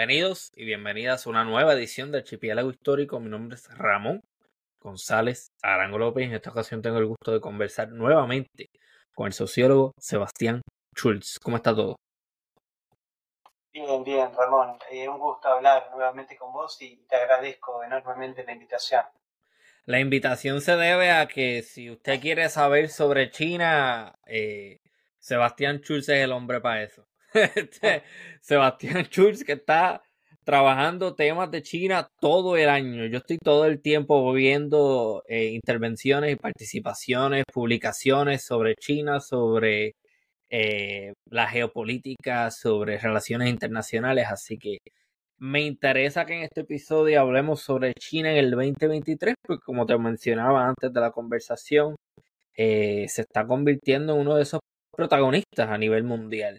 Bienvenidos y bienvenidas a una nueva edición del Archipiélago Histórico. Mi nombre es Ramón González Arango López. En esta ocasión tengo el gusto de conversar nuevamente con el sociólogo Sebastián Schultz. ¿Cómo está todo? Bien, bien, Ramón. Eh, un gusto hablar nuevamente con vos y te agradezco enormemente la invitación. La invitación se debe a que si usted quiere saber sobre China, eh, Sebastián Schultz es el hombre para eso. Este, Sebastián Schultz que está trabajando temas de China todo el año. Yo estoy todo el tiempo viendo eh, intervenciones y participaciones, publicaciones sobre China, sobre eh, la geopolítica, sobre relaciones internacionales. Así que me interesa que en este episodio hablemos sobre China en el 2023, porque como te mencionaba antes de la conversación, eh, se está convirtiendo en uno de esos protagonistas a nivel mundial.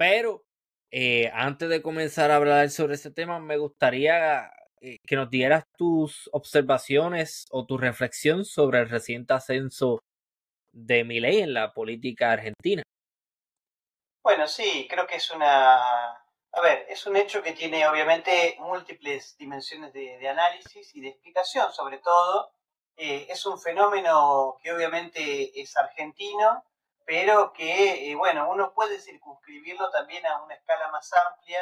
Pero eh, antes de comenzar a hablar sobre ese tema, me gustaría eh, que nos dieras tus observaciones o tu reflexión sobre el reciente ascenso de Milei en la política argentina. Bueno, sí, creo que es una... A ver, es un hecho que tiene obviamente múltiples dimensiones de, análisis y de explicación, sobre todo. Eh, es un fenómeno que obviamente es argentino, pero que, eh, bueno, uno puede circunscribirlo también a una escala más amplia,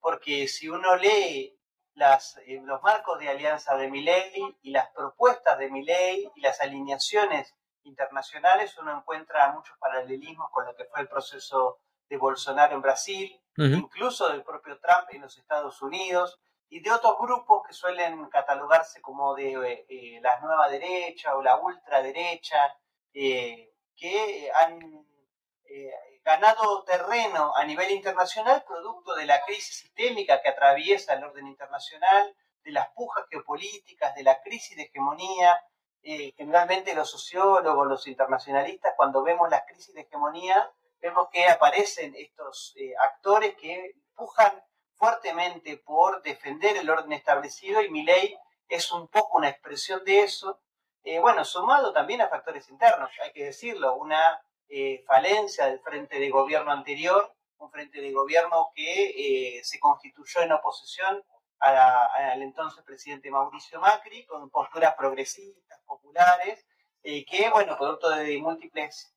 porque si uno lee las, eh, los marcos de alianza de Milei y las propuestas de Milei y las alineaciones internacionales, uno encuentra muchos paralelismos con lo que fue el proceso de Bolsonaro en Brasil, incluso del propio Trump en los Estados Unidos, y de otros grupos que suelen catalogarse como de eh, la nueva derecha o la ultraderecha, eh, que han eh, ganado terreno a nivel internacional producto de la crisis sistémica que atraviesa el orden internacional, de las pujas geopolíticas, de la crisis de hegemonía. Eh, generalmente los sociólogos, los internacionalistas, cuando vemos las crisis de hegemonía, vemos que aparecen estos eh, actores que pujan fuertemente por defender el orden establecido y mi ley es un poco una expresión de eso eh, bueno, sumado también a factores internos, hay que decirlo, una eh, falencia del frente de gobierno anterior, un frente de gobierno que eh, se constituyó en oposición al entonces presidente Mauricio Macri, con posturas progresistas, populares, que, bueno, producto de múltiples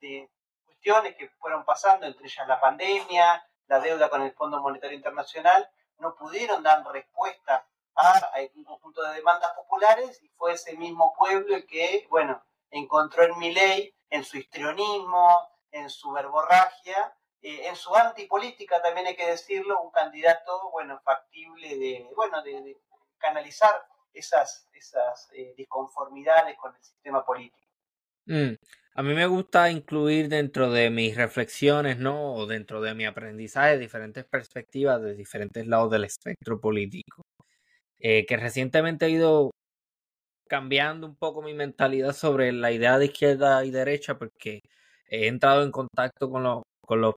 cuestiones que fueron pasando, entre ellas la pandemia, la deuda con el Fondo Monetario Internacional, no pudieron dar respuesta a un conjunto de demandas populares y fue ese mismo pueblo el que, bueno, encontró en Milei, en su histrionismo, en su verborragia, eh, en su antipolítica también hay que decirlo, un candidato, bueno, factible de, bueno, de, canalizar esas, esas eh, disconformidades con el sistema político. Mm, a mí me gusta incluir dentro de mis reflexiones, ¿no? O dentro de mi aprendizaje diferentes perspectivas de diferentes lados del espectro político. Eh, que recientemente he ido cambiando un poco mi mentalidad sobre la idea de izquierda y derecha porque he entrado en contacto con los, con los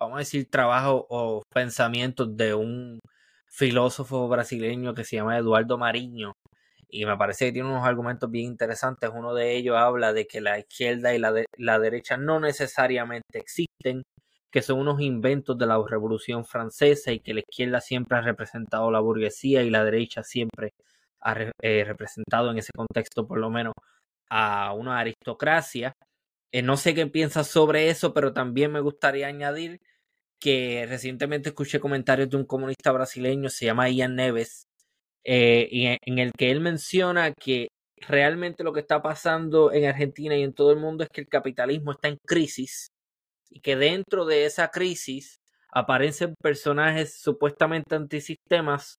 vamos a decir, trabajos o pensamientos de un filósofo brasileño que se llama Eduardo Mariño y me parece que tiene unos argumentos bien interesantes. Uno de ellos habla de que la izquierda y la, la derecha no necesariamente existen, que son unos inventos de la Revolución Francesa y que la izquierda siempre ha representado la burguesía y la derecha siempre ha eh, representado en ese contexto por lo menos a una aristocracia. Eh, no sé qué piensas sobre eso, pero también me gustaría añadir que recientemente escuché comentarios de un comunista brasileño, se llama Ian Neves, eh, y en el que él menciona que realmente lo que está pasando en Argentina y en todo el mundo es que el capitalismo está en crisis y que dentro de esa crisis aparecen personajes supuestamente antisistemas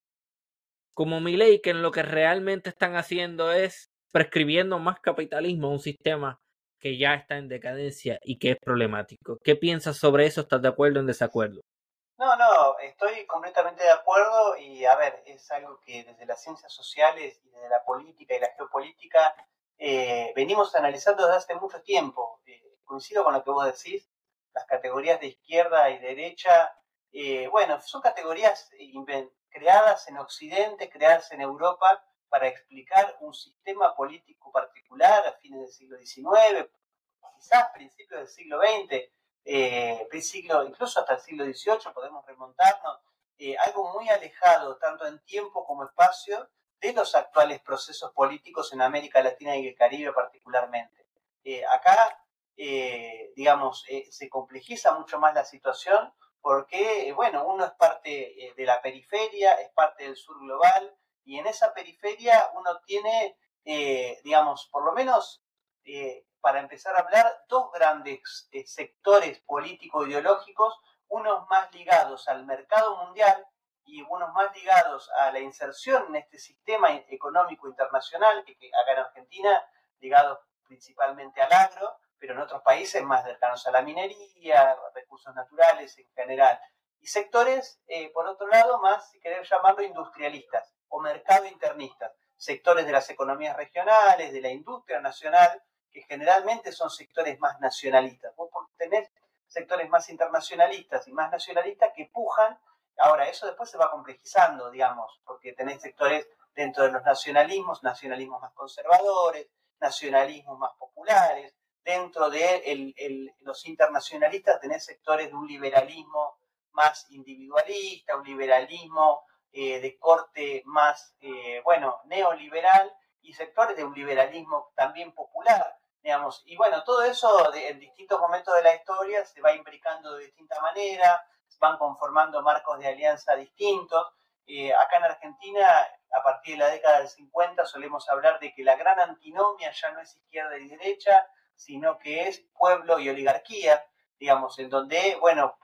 como Milei que en lo que realmente están haciendo es prescribiendo más capitalismo a un sistema que ya está en decadencia y que es problemático. ¿Qué piensas sobre eso? ¿Estás de acuerdo o en desacuerdo? No, no, estoy completamente de acuerdo y a ver, es algo que desde las ciencias sociales y desde la política y la geopolítica eh, venimos analizando desde hace mucho tiempo. Eh, coincido con lo que vos decís, las categorías de izquierda y derecha, eh, bueno, son categorías creadas en Occidente, creadas en Europa para explicar un sistema político particular a fines del siglo XIX, quizás principios del siglo XX, eh, incluso hasta el siglo XVIII podemos remontarnos, eh, algo muy alejado, tanto en tiempo como espacio, de los actuales procesos políticos en América Latina y el Caribe particularmente. Eh, acá, eh, digamos, se complejiza mucho más la situación porque, bueno, uno es parte de la periferia, es parte del sur global, y en esa periferia uno tiene, digamos, por lo menos para empezar a hablar, dos grandes sectores político-ideológicos unos más ligados al mercado mundial y unos más ligados a la inserción en este sistema económico internacional, que, acá en Argentina, ligados principalmente al agro, pero en otros países más cercanos a la minería, recursos naturales en general. Y sectores, eh, por otro lado, más, si querés llamarlo, industrialistas o mercado internistas, sectores de las economías regionales, de la industria nacional, que generalmente son sectores más nacionalistas. Vos tenés sectores más internacionalistas y más nacionalistas que pujan. Ahora, eso después se va complejizando, digamos, porque tenés sectores dentro de los nacionalismos, nacionalismos más conservadores, nacionalismos más populares. Dentro de los internacionalistas tenés sectores de un liberalismo más individualista, un liberalismo eh, de corte más, eh, bueno, neoliberal y sectores de un liberalismo también popular y bueno, todo eso en distintos momentos de la historia se va imbricando de distinta manera, van conformando marcos de alianza distintos. Eh, acá en Argentina, a partir de la década del 50, solemos hablar de que la gran antinomia ya no es izquierda y derecha, sino que es pueblo y oligarquía, digamos, en donde, bueno,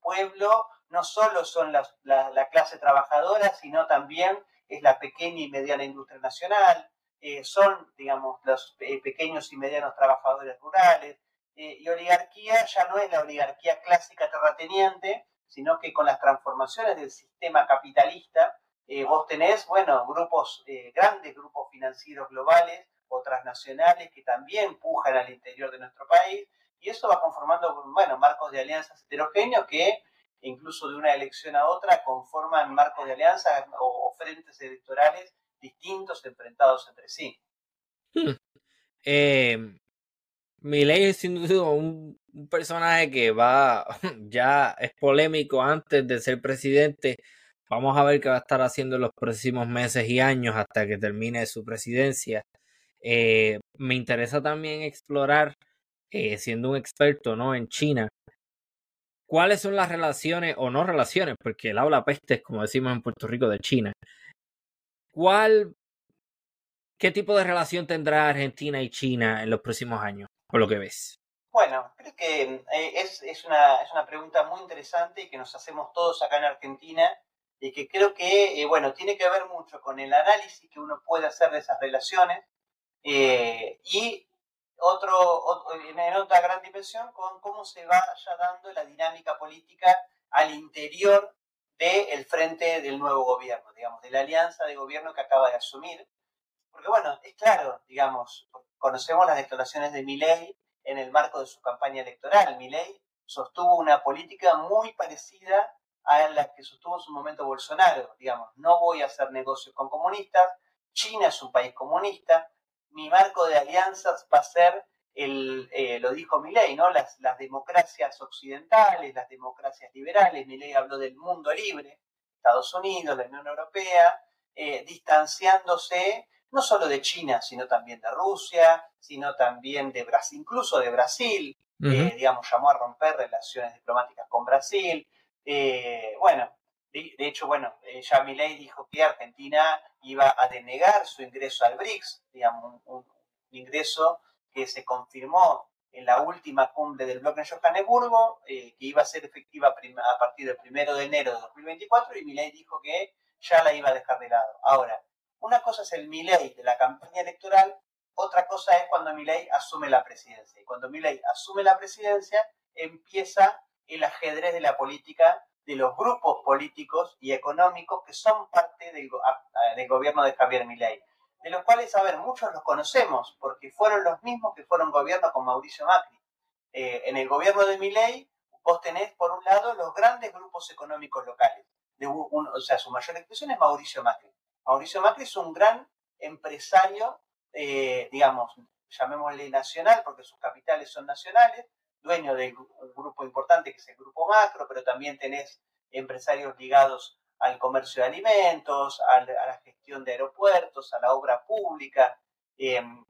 pueblo no solo son la, la clase trabajadora, sino también es la pequeña y mediana industria nacional, eh, son, digamos, los eh, pequeños y medianos trabajadores rurales. Eh, y oligarquía ya no es la oligarquía clásica terrateniente, sino que con las transformaciones del sistema capitalista, vos tenés, bueno, grupos, grandes grupos financieros globales o transnacionales que también pujan al interior de nuestro país, y eso va conformando, bueno, marcos de alianzas heterogéneos que incluso de una elección a otra conforman marcos de alianza o frentes electorales distintos enfrentados entre sí. Hmm. Eh, es sin duda un, personaje que va, ya es polémico antes de ser presidente. Vamos a ver qué va a estar haciendo en los próximos meses y años hasta que termine su presidencia. Eh, me interesa también explorar, eh, siendo un experto ¿no? en China, cuáles son las relaciones o no relaciones, porque él habla pestes, como decimos en Puerto Rico, de China. ¿Cuál, qué tipo de relación tendrá Argentina y China en los próximos años, por lo que ves? Bueno, creo que eh, es, es, una, es una pregunta muy interesante y que nos hacemos todos acá en Argentina y que creo que, bueno, tiene que ver mucho con el análisis que uno puede hacer de esas relaciones eh, y otro, en otra gran dimensión con cómo se vaya dando la dinámica política al interior del frente del nuevo gobierno, digamos, de la alianza de gobierno que acaba de asumir. Porque bueno, es claro, digamos, conocemos las declaraciones de Milei en el marco de su campaña electoral. Milei sostuvo una política muy parecida a la que sostuvo en su momento Bolsonaro, digamos, no voy a hacer negocios con comunistas, China es un país comunista, mi marco de alianzas va a ser el, eh, lo dijo Milley, ¿no? Las, las, democracias occidentales, las democracias liberales, Milley habló del mundo libre, Estados Unidos, la Unión Europea, eh, distanciándose no solo de China, sino también de Rusia, sino también de Brasil, incluso de Brasil, eh, digamos, llamó a romper relaciones diplomáticas con Brasil. bueno, de, hecho, bueno, ya Milley dijo que Argentina iba a denegar su ingreso al BRICS, digamos, un ingreso que se confirmó en la última cumbre del bloque en Johannesburgo, eh, que iba a ser efectiva a partir del primero de enero de 2024, y Milei dijo que ya la iba a dejar de lado. Ahora, una cosa es el Milei de la campaña electoral, otra cosa es cuando Milei asume la presidencia. Y cuando Milei asume la presidencia, empieza el ajedrez de la política de los grupos políticos y económicos que son parte del, del gobierno de Javier Milei de los cuales, a ver, muchos los conocemos, porque fueron los mismos que fueron gobierno con Mauricio Macri. Eh, en el gobierno de Milei, vos tenés, por un lado, los grandes grupos económicos locales. De o sea, su mayor expresión es Mauricio Macri. Mauricio Macri es un gran empresario, eh, digamos, llamémosle nacional, porque sus capitales son nacionales, dueño de un grupo importante que es el Grupo Macro, pero también tenés empresarios ligados al comercio de alimentos, a, la gestión de aeropuertos, a la obra pública. Em,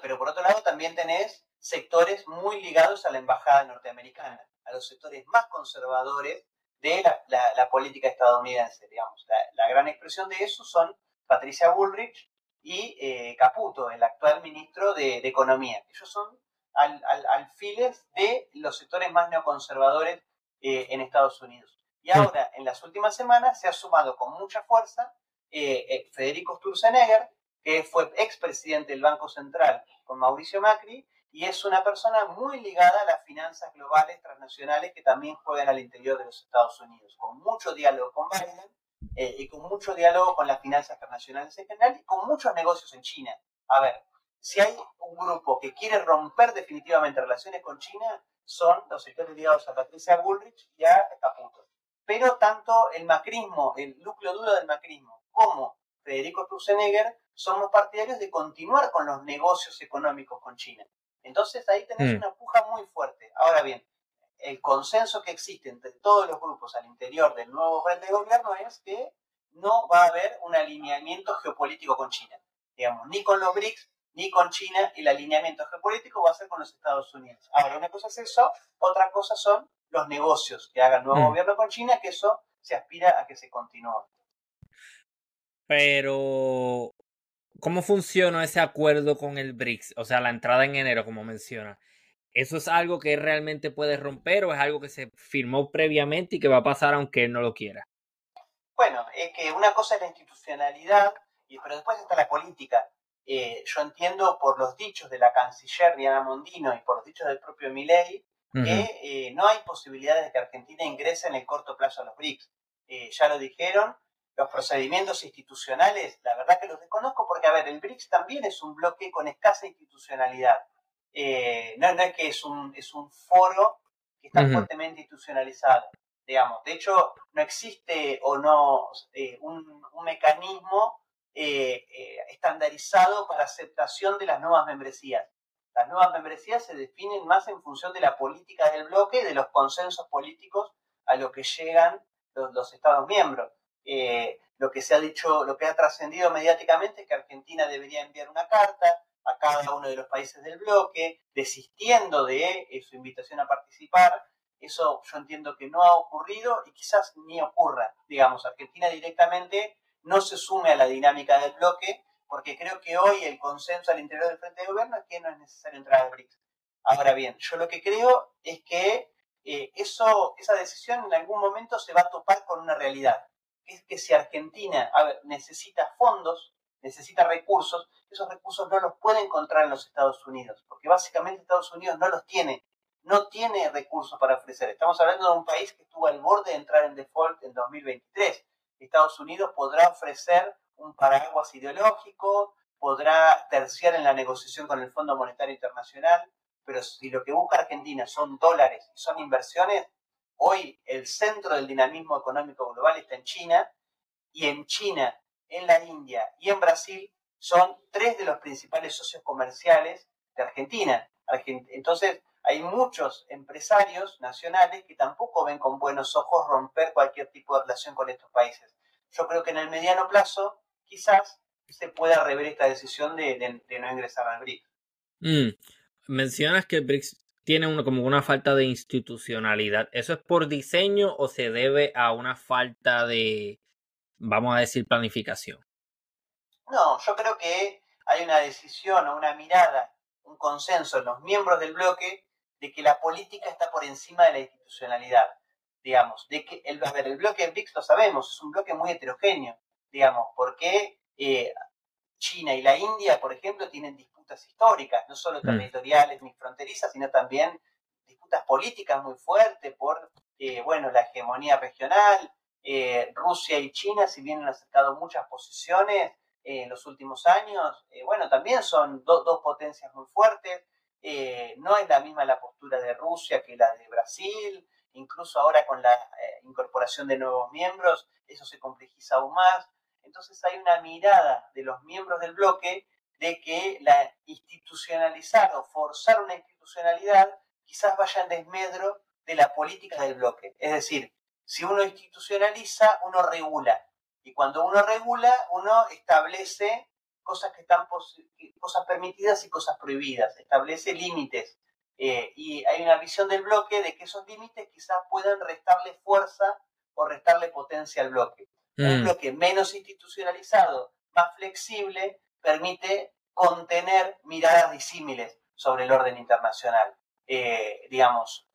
pero por otro lado también tenés sectores muy ligados a la embajada norteamericana, a los sectores más conservadores de la, política estadounidense, digamos. La, gran expresión de eso son Patricia Bullrich y eh, Caputo, el actual ministro de, Economía. Ellos son al, alfiles de los sectores más neoconservadores eh, en Estados Unidos. Y ahora, en las últimas semanas, se ha sumado con mucha fuerza eh, Federico Sturzenegger, que fue expresidente del Banco Central con Mauricio Macri, y es una persona muy ligada a las finanzas globales transnacionales que también juegan al interior de los Estados Unidos, con mucho diálogo con Biden eh, y con mucho diálogo con las finanzas internacionales en general y con muchos negocios en China. A ver, si hay un grupo que quiere romper definitivamente relaciones con China, son los sectores ligados a Patricia Bullrich y a Caputo. Pero tanto el macrismo, el núcleo duro del macrismo, como Federico Sturzenegger, somos partidarios de continuar con los negocios económicos con China. Entonces ahí tenés mm. una puja muy fuerte. Ahora bien, el consenso que existe entre todos los grupos al interior del nuevo red de gobierno es que no va a haber un alineamiento geopolítico con China. Digamos, ni con los BRICS, ni con China, el alineamiento geopolítico va a ser con los Estados Unidos. Ahora, una cosa es eso, otra cosa son los negocios que haga el nuevo mm. gobierno con China, que eso se aspira a que se continúe. Pero ¿Cómo funciona ese acuerdo con el BRICS? O sea, la entrada en enero, como menciona. ¿Eso es algo que realmente puede romper o es algo que se firmó previamente y que va a pasar aunque él no lo quiera? Bueno, es que una cosa es la institucionalidad, pero después está la política. Eh, yo entiendo por los dichos de la canciller Diana Mondino y por los dichos del propio Milei que eh, no hay posibilidades de que Argentina ingrese en el corto plazo a los BRICS. Eh, ya lo dijeron, los procedimientos institucionales, la verdad que los desconozco porque, a ver, el BRICS también es un bloque con escasa institucionalidad. Eh, no, es que es un, es un foro que está fuertemente institucionalizado, digamos. De hecho, no existe o no eh, un, mecanismo eh, estandarizado para aceptación de las nuevas membresías. Las nuevas membresías se definen más en función de la política del bloque, de los consensos políticos a los que llegan los Estados miembros. Eh, lo que se ha dicho, lo que ha trascendido mediáticamente es que Argentina debería enviar una carta a cada uno de los países del bloque, desistiendo de eh, su invitación a participar. Eso yo entiendo que no ha ocurrido y quizás ni ocurra. Digamos, Argentina directamente no se sume a la dinámica del bloque, porque creo que hoy el consenso al interior del Frente de Gobierno es que no es necesario entrar al BRICS. Ahora bien, yo lo que creo es que eh, eso, esa decisión en algún momento se va a topar con una realidad es que si Argentina necesita fondos, necesita recursos, esos recursos no los puede encontrar en los Estados Unidos, porque básicamente Estados Unidos no los tiene, no tiene recursos para ofrecer. Estamos hablando de un país que estuvo al borde de entrar en default en 2023. Estados Unidos podrá ofrecer un paraguas ideológico, podrá terciar en la negociación con el Fondo Monetario Internacional, pero si lo que busca Argentina son dólares y son inversiones, Hoy el centro del dinamismo económico global está en China y en China, en la India y en Brasil son tres de los principales socios comerciales de Argentina. Entonces, hay muchos empresarios nacionales que tampoco ven con buenos ojos romper cualquier tipo de relación con estos países. Yo creo que en el mediano plazo quizás se pueda rever esta decisión de, no ingresar al BRICS. Mm. Mencionas que el BRICS tiene uno, como una falta de institucionalidad. ¿Eso es por diseño o se debe a una falta de, vamos a decir, planificación? No, yo creo que hay una decisión o una mirada, un consenso en los miembros del bloque de que la política está por encima de la institucionalidad, digamos, de que el, a ver, el bloque BRICS lo sabemos, es un bloque muy heterogéneo, digamos, porque eh, China y la India, por ejemplo, tienen disputas históricas, no solo mm. territoriales ni fronterizas, sino también disputas políticas muy fuertes por, eh, bueno, la hegemonía regional. Eh, Rusia y China, si bien han acercado muchas posiciones en los últimos años, bueno, también son dos potencias muy fuertes. No es la misma la postura de Rusia que la de Brasil, incluso ahora con la incorporación de nuevos miembros, eso se complejiza aún más. Entonces hay una mirada de los miembros del bloque de que la institucionalizar o forzar una institucionalidad quizás vaya en desmedro de la política del bloque. Es decir, Si uno institucionaliza, uno regula. Y cuando uno regula, uno establece cosas que están cosas permitidas y cosas prohibidas, establece límites. Eh, y hay una visión del bloque de que esos límites quizás puedan restarle fuerza o restarle potencia al bloque. Un mm. bloque menos institucionalizado, más flexible, permite contener miradas disímiles sobre el orden internacional. Eh, digamos,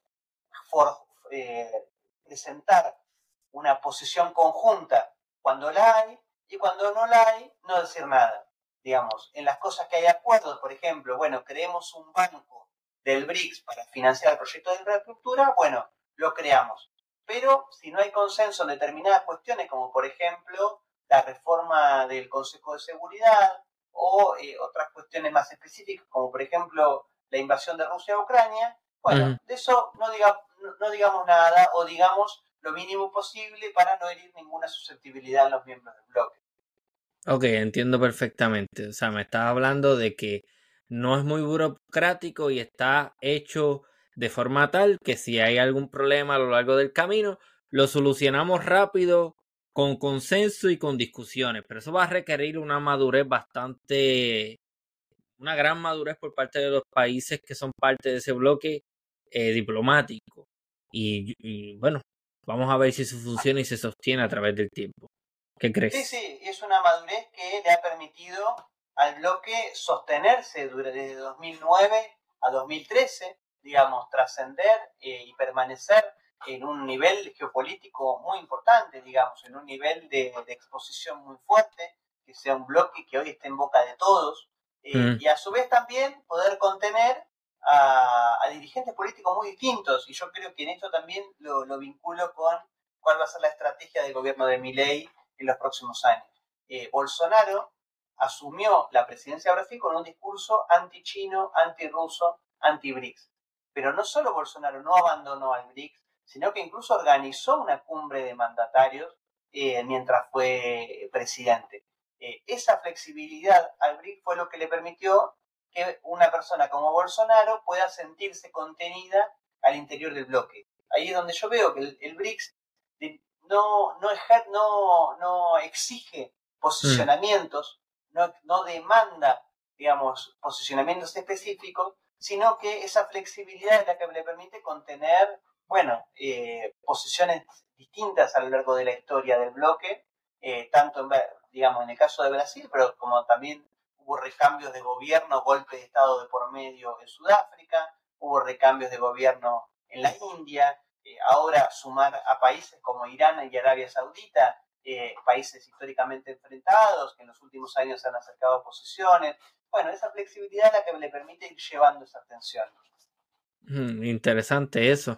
eh, presentar una posición conjunta cuando la hay y cuando no la hay, no decir nada. Digamos, en las cosas que hay acuerdos, por ejemplo, bueno, creemos un banco del BRICS para financiar el proyecto de infraestructura, bueno, lo creamos. Pero si no hay consenso en determinadas cuestiones, como por ejemplo la reforma del Consejo de Seguridad o eh, otras cuestiones más específicas, como por ejemplo la invasión de Rusia a Ucrania, bueno, de eso no, no digamos nada o digamos lo mínimo posible para no herir ninguna susceptibilidad en los miembros del bloque. Ok, entiendo perfectamente. O sea, me estás hablando de que no es muy burocrático y está hecho de forma tal que si hay algún problema a lo largo del camino, lo solucionamos rápido, con consenso y con discusiones. Pero eso va a requerir una madurez bastante, una gran madurez por parte de los países que son parte de ese bloque eh, diplomático. Y, bueno, vamos a ver si eso funciona y se sostiene a través del tiempo. ¿Qué crees? Sí, sí, es una madurez que le ha permitido al bloque sostenerse desde 2009 a 2013 digamos, trascender eh, y permanecer en un nivel geopolítico muy importante, digamos, en un nivel de, exposición muy fuerte, que sea un bloque que hoy esté en boca de todos, eh, mm. y a su vez también poder contener a, dirigentes políticos muy distintos, y yo creo que en esto también lo, vinculo con cuál va a ser la estrategia del gobierno de Milei en los próximos años. Eh, Bolsonaro asumió la presidencia de Brasil con un discurso anti-chino, anti-ruso, anti-BRICS. Pero no solo Bolsonaro no abandonó al BRICS, sino que incluso organizó una cumbre de mandatarios eh, mientras fue presidente. Eh, esa flexibilidad al BRICS fue lo que le permitió que una persona como Bolsonaro pueda sentirse contenida al interior del bloque. Ahí es donde yo veo que el, BRICS no, no, no, exige posicionamientos, no, no demanda, digamos, posicionamientos específicos, sino que esa flexibilidad es la que le permite contener, bueno, eh, posiciones distintas a lo largo de la historia del bloque, eh, tanto en, digamos, en el caso de Brasil, pero como también hubo recambios de gobierno, golpe de Estado de por medio en Sudáfrica, hubo recambios de gobierno en la India, eh, ahora sumar a países como Irán y Arabia Saudita, países históricamente enfrentados, que en los últimos años se han acercado posiciones, bueno, esa flexibilidad es la que le permite ir llevando esa tensión. Mm, interesante eso.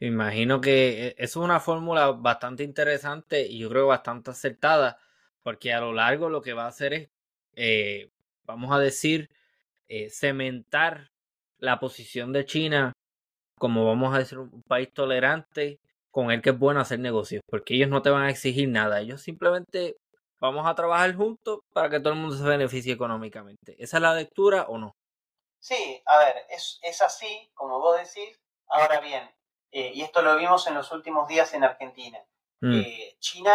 imagino que e, es una fórmula bastante interesante y yo creo bastante acertada, porque a lo largo lo que va a hacer es, eh, vamos a decir, eh, cementar la posición de China como vamos a decir un país tolerante con el que es bueno hacer negocios, porque ellos no te van a exigir nada, ellos simplemente vamos a trabajar juntos para que todo el mundo se beneficie económicamente. ¿Esa es la lectura o no? Sí, a ver, es, así, como vos decís. Ahora bien, eh, y esto lo vimos en los últimos días en Argentina. Mm. Eh, China,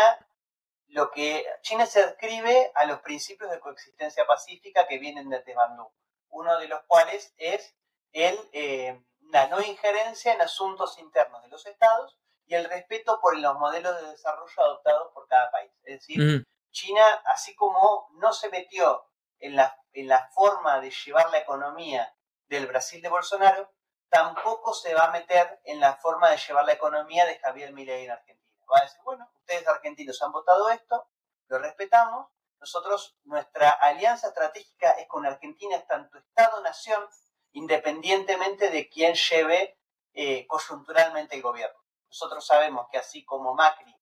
lo que China se adscribe a los principios de coexistencia pacífica que vienen desde Bandung, uno de los cuales es el, eh, la no injerencia en asuntos internos de los estados y el respeto por los modelos de desarrollo adoptados por cada país. Es decir, mm. China, así como no se metió en la, en la forma de llevar la economía del Brasil de Bolsonaro, tampoco se va a meter en la forma de llevar la economía de Javier Milei en Argentina. Va a decir, bueno, ustedes argentinos han votado esto, lo respetamos, nosotros, nuestra alianza estratégica es con Argentina, tanto Estado-Nación, independientemente de quién lleve eh, coyunturalmente el gobierno. Nosotros sabemos que así como Macri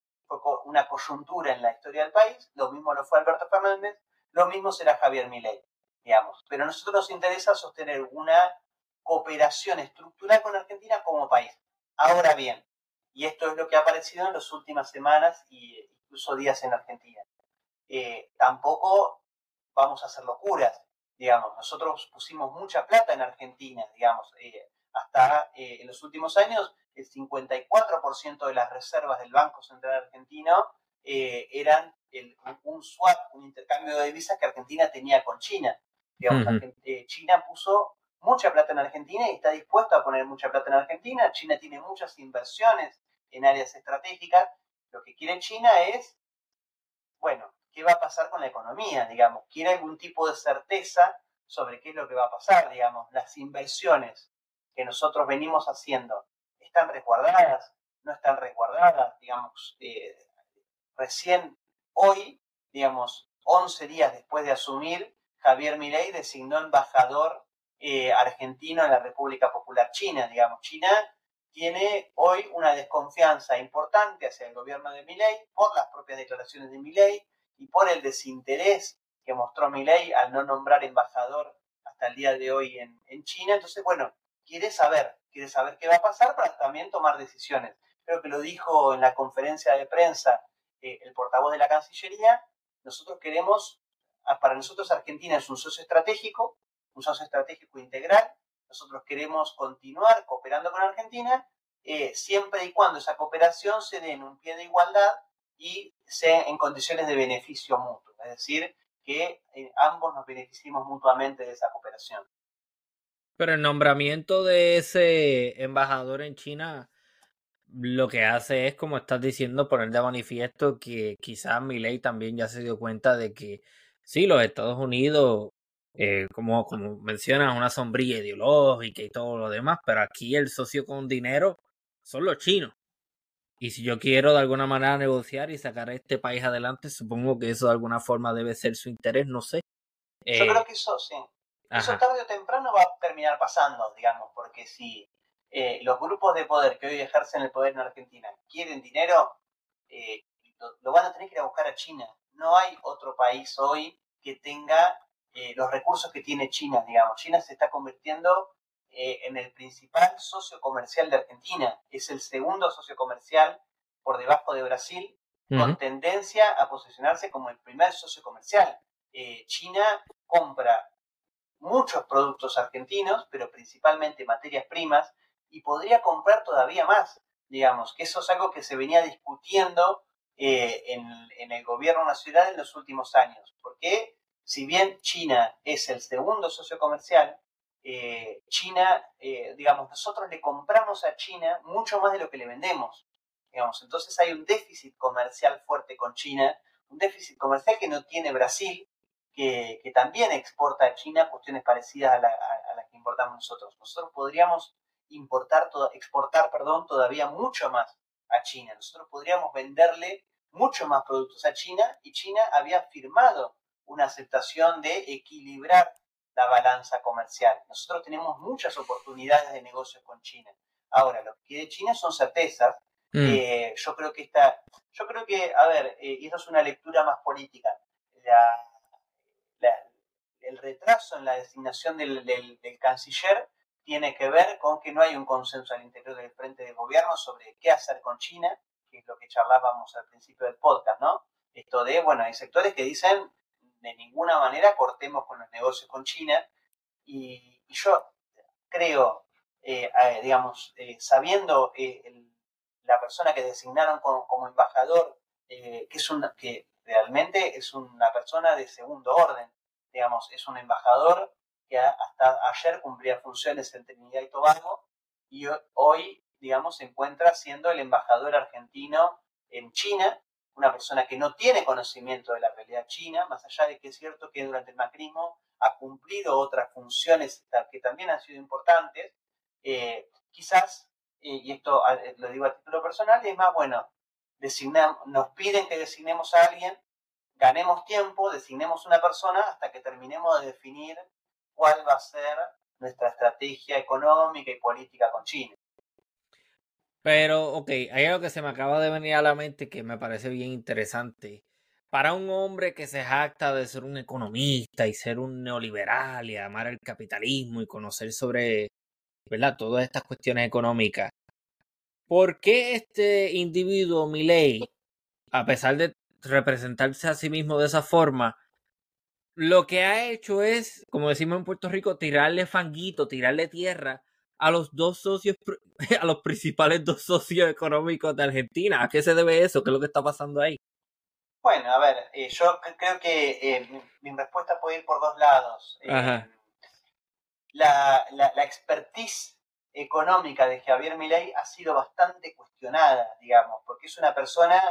una coyuntura en la historia del país, lo mismo lo fue Alberto Fernández, lo mismo será Javier Milei, digamos. Pero a nosotros nos interesa sostener una cooperación estructural con Argentina como país. Ahora bien, y esto es lo que ha aparecido en las últimas semanas e incluso días en Argentina, eh, tampoco vamos a hacer locuras, digamos. Nosotros pusimos mucha plata en Argentina, digamos. Eh, hasta eh, en los últimos años el 54% de las reservas del Banco Central Argentino eh, eran un swap, un intercambio de divisas que Argentina tenía con China. Eh, China puso mucha plata en Argentina y está dispuesto a poner mucha plata en Argentina. China tiene muchas inversiones en áreas estratégicas. Lo que quiere China es, bueno, ¿qué va a pasar con la economía? Digamos, quiere algún tipo de certeza sobre qué es lo que va a pasar, digamos, las inversiones que nosotros venimos haciendo, ¿están resguardadas? ¿No están resguardadas? Digamos, eh, recién hoy, digamos, 11 días después de asumir, Javier Milei designó embajador eh, argentino en la República Popular China, digamos, China tiene hoy una desconfianza importante hacia el gobierno de Milei por las propias declaraciones de Milei y por el desinterés que mostró Milei al no nombrar embajador hasta el día de hoy en, en China. Entonces, bueno, quiere saber, quiere saber qué va a pasar para también tomar decisiones. Creo que lo dijo en la conferencia de prensa eh, el portavoz de la Cancillería. Nosotros queremos, ah, para nosotros Argentina es un socio estratégico, un socio estratégico integral. Nosotros queremos continuar cooperando con Argentina eh, siempre y cuando esa cooperación se dé en un pie de igualdad y sea en condiciones de beneficio mutuo, es decir, que eh, ambos nos beneficiemos mutuamente de esa cooperación. Pero el nombramiento de ese embajador en China lo que hace es, como estás diciendo, poner de manifiesto que quizás Milei también ya se dio cuenta de que sí, los Estados Unidos, eh, como, como mencionas, una sombrilla ideológica y todo lo demás, pero aquí el socio con dinero son los chinos. Y si yo quiero de alguna manera negociar y sacar a este país adelante, supongo que eso de alguna forma debe ser su interés, no sé. yo creo que eso sí. Eso tarde o temprano va a terminar pasando, digamos, porque si eh, los grupos de poder que hoy ejercen el poder en Argentina quieren dinero, eh, lo, van a tener que ir a buscar a China. No hay otro país hoy que tenga eh, los recursos que tiene China, digamos. China se está convirtiendo en el principal socio comercial de Argentina. Es el segundo socio comercial por debajo de Brasil, con tendencia a posicionarse como el primer socio comercial. China compra muchos productos argentinos, pero principalmente materias primas, y podría comprar todavía más, digamos, que eso es algo que se venía discutiendo eh, en, el gobierno nacional en los últimos años, porque si bien China es el segundo socio comercial, eh, China, eh, digamos, nosotros le compramos a China mucho más de lo que le vendemos, digamos, entonces hay un déficit comercial fuerte con China, un déficit comercial que no tiene Brasil, que, también exporta a China cuestiones parecidas a, las que importamos nosotros. Nosotros podríamos exportar perdón, todavía mucho más a China. Nosotros podríamos venderle mucho más productos a China y China había firmado una aceptación de equilibrar la balanza comercial. Nosotros tenemos muchas oportunidades de negocios con China. Ahora, lo que quiere China son certezas. Mm. Eh, yo creo que está, yo creo que, a ver, eh, y esto es una lectura más política. La, el retraso en la designación del, canciller tiene que ver con que no hay un consenso al interior del frente de gobierno sobre qué hacer con China, que es lo que charlábamos al principio del podcast, ¿no? Esto de, bueno, hay sectores que dicen de ninguna manera cortemos con los negocios con China. Y, yo creo, eh, digamos, eh, sabiendo eh, la persona que designaron como, embajador, que, es una, que realmente es una persona de segundo orden, digamos, es un embajador que hasta ayer cumplía funciones en Trinidad y Tobago y hoy, digamos, se encuentra siendo el embajador argentino en China, una persona que no tiene conocimiento de la realidad china, más allá de que es cierto que durante el macrismo ha cumplido otras funciones que también han sido importantes, eh, quizás, y esto lo digo a título personal, es más, bueno, nos piden que designemos a alguien ganemos tiempo, designemos una persona hasta que terminemos de definir cuál va a ser nuestra estrategia económica y política con China. Pero, ok, hay algo que se me acaba de venir a la mente que me parece bien interesante. Para un hombre que se jacta de ser un economista y ser un neoliberal y amar el capitalismo y conocer sobre, ¿verdad? Todas estas cuestiones económicas. ¿Por qué este individuo, Milei, a pesar de representarse a sí mismo de esa forma, lo que ha hecho es, como decimos en Puerto Rico, tirarle fanguito, tirarle tierra a los dos socios, a los principales dos socios económicos de Argentina. ¿A qué se debe eso? ¿Qué es lo que está pasando ahí? Bueno, a ver, eh, yo creo que eh, mi, respuesta puede ir por dos lados. Eh, la, la, expertise económica de Javier Milei ha sido bastante cuestionada, digamos, porque es una persona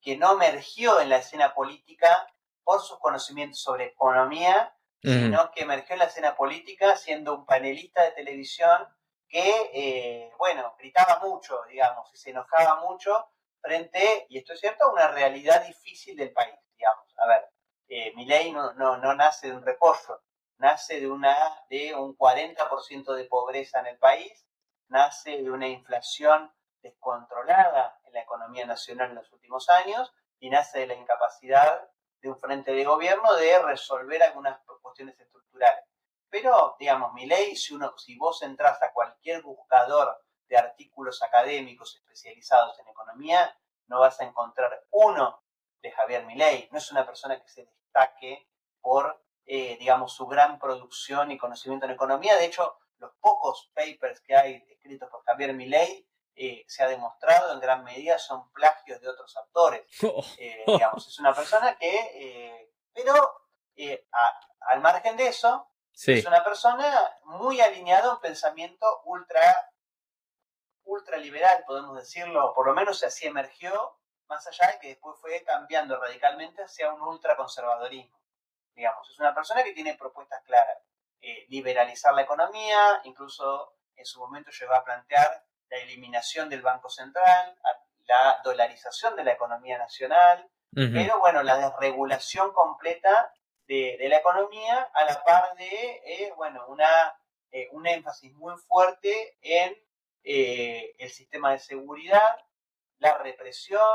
que no emergió en la escena política por sus conocimientos sobre economía, sino que emergió en la escena política siendo un panelista de televisión que, bueno, gritaba mucho, digamos, y se enojaba mucho frente, y esto es cierto, a una realidad difícil del país, digamos. A ver, eh, mi ley no, no, no nace de un repollo, nace de, una, de un 40% de pobreza en el país, nace de una inflación descontrolada en la economía nacional en los últimos años y nace de la incapacidad de un frente de gobierno de resolver algunas cuestiones estructurales. Pero, digamos, mi ley, si, uno, si vos entras a cualquier buscador de artículos académicos especializados en economía, no vas a encontrar uno de Javier Milei. No es una persona que se destaque por, eh, digamos, su gran producción y conocimiento en economía. De hecho, los pocos papers que hay escritos por Javier Milei eh, se ha demostrado en gran medida son plagios de otros autores. Oh. Eh, digamos, es una persona que, pero al margen de eso, es una persona muy alineada a un pensamiento ultra ultraliberal, podemos decirlo, por lo menos así emergió, más allá de que después fue cambiando radicalmente hacia un ultraconservadorismo. Digamos, es una persona que tiene propuestas claras. Eh, liberalizar la economía, incluso en su momento llegó a plantear la eliminación del Banco Central, la dolarización de la economía nacional, pero bueno, la desregulación completa de, la economía a la par de, eh, bueno, una, eh, un énfasis muy fuerte en eh, el sistema de seguridad, la represión,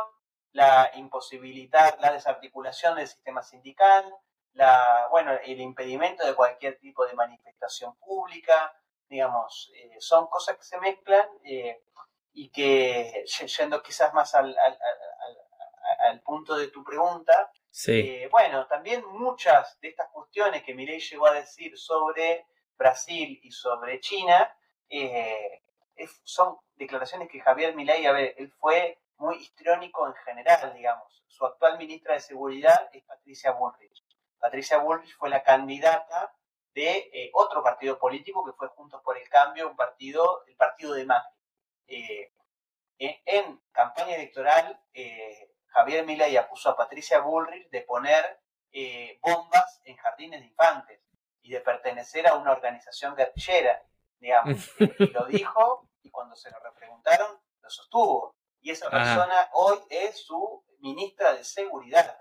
la imposibilidad, la desarticulación del sistema sindical, la, bueno, el impedimento de cualquier tipo de manifestación pública, digamos, son cosas que se mezclan y que, yendo quizás más al, punto de tu pregunta, bueno, también muchas de estas cuestiones que Milei llegó a decir sobre Brasil y sobre China, son declaraciones que Javier Milei, a ver, él fue muy histriónico en general, digamos. Su actual ministra de Seguridad es Patricia Bullrich. Patricia Bullrich fue la candidata de eh, otro partido político que fue Juntos por el Cambio, un partido, el partido de Macri. Eh, en, campaña electoral, eh, Javier Milei acusó a Patricia Bullrich de poner bombas en jardines de infantes y de pertenecer a una organización guerrillera digamos. y lo dijo y cuando se lo repreguntaron, lo sostuvo. Y esa persona hoy es su ministra de Seguridad,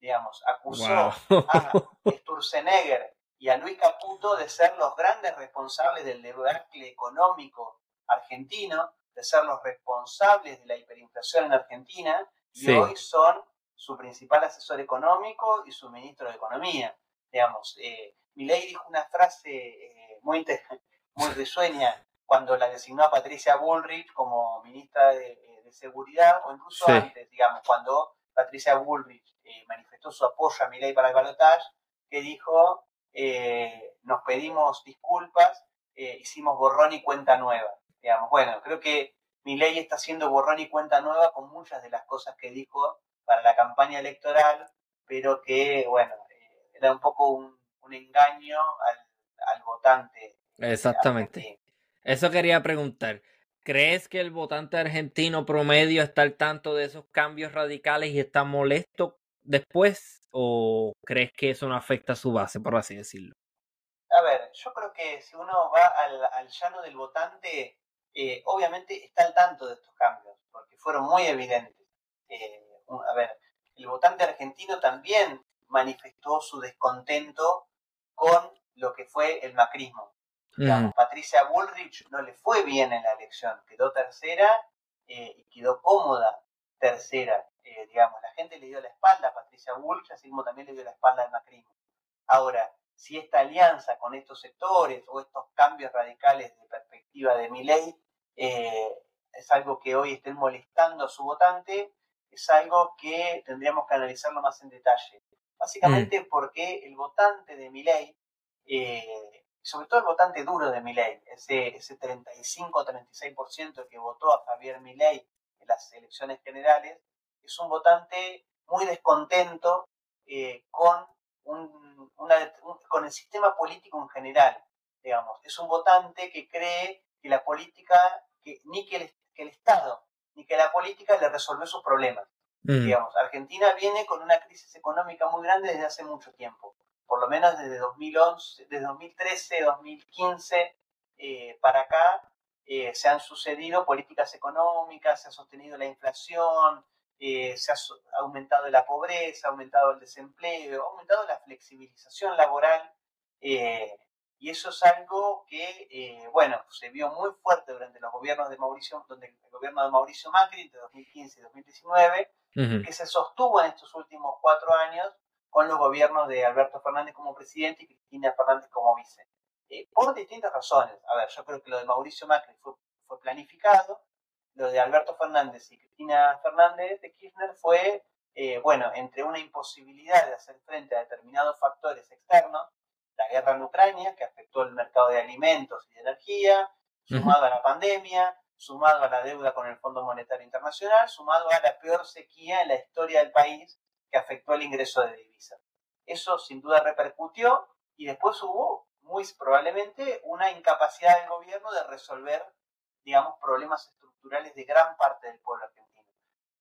digamos. Acusó a Sturzenegger y a Luis Caputo de ser los grandes responsables del debacle económico argentino, de ser los responsables de la hiperinflación en Argentina, y hoy son su principal asesor económico y su ministro de Economía. Digamos, eh, Milei dijo una frase eh, muy muy risueña cuando la designó a Patricia Bullrich como ministra de, Seguridad, o incluso antes, digamos, cuando Patricia Bullrich eh, manifestó su apoyo a mi ley para el balotaje, que dijo, eh, nos pedimos disculpas, eh, hicimos borrón y cuenta nueva. Digamos, bueno, creo que mi ley está haciendo borrón y cuenta nueva con muchas de las cosas que dijo para la campaña electoral, pero que, bueno, era un poco un, engaño al votante Exactamente. Eso quería preguntar. ¿Crees que el votante argentino promedio está al tanto de esos cambios radicales y está molesto después? ¿O crees que eso no afecta a su base, por así decirlo? A ver, yo creo que si uno va al, llano del votante, eh, obviamente está al tanto de estos cambios, porque fueron muy evidentes. Eh, a ver, el votante argentino también manifestó su descontento con lo que fue el macrismo. Mm. Patricia Bullrich no le fue bien en la elección, quedó tercera eh, y quedó cómoda tercera. Digamos, la gente le dio la espalda a Patricia Bullrich, así como también le dio la espalda al macrismo. Ahora, si esta alianza con estos sectores o estos cambios radicales de perspectiva de mi ley eh, es algo que hoy estén molestando a su votante, es algo que tendríamos que analizarlo más en detalle. Básicamente mm. porque el votante de mi ley sobre todo el votante duro de Milei, ese, ese 35-36% que votó a Javier Milei en las elecciones generales, es un votante muy descontento eh, con, un, con el sistema político en general, digamos. Es un votante que cree que la política, que, ni que el, que el Estado, ni que la política le resolvió sus problemas. Mm. Digamos, Argentina viene con una crisis económica muy grande desde hace mucho tiempo por lo menos desde 2011, desde 2013, 2015 eh, para acá, eh, se han sucedido políticas económicas, se ha sostenido la inflación, eh, se ha aumentado la pobreza, ha aumentado el desempleo, ha aumentado la flexibilización laboral. y eso es algo que, bueno, se vio muy fuerte durante los gobiernos de Mauricio, donde el gobierno de Mauricio Macri, de 2015 y 2019, que se sostuvo en estos últimos cuatro años con los gobiernos de Alberto Fernández como presidente y Cristina Fernández como vice. Eh, por distintas razones. A ver, yo creo que lo de Mauricio Macri fue, fue planificado, lo de Alberto Fernández y Cristina Fernández de Kirchner fue, eh, bueno, entre una imposibilidad de hacer frente a determinados factores externos, la guerra en Ucrania, que afectó el mercado de alimentos y de energía, sumado a la pandemia, sumado a la deuda con el Fondo Monetario Internacional, sumado a la peor sequía en la historia del país que afectó el ingreso de divisas. Eso sin duda repercutió y después hubo muy probablemente una incapacidad del gobierno de resolver, digamos, problemas estructurales de gran parte del pueblo argentino.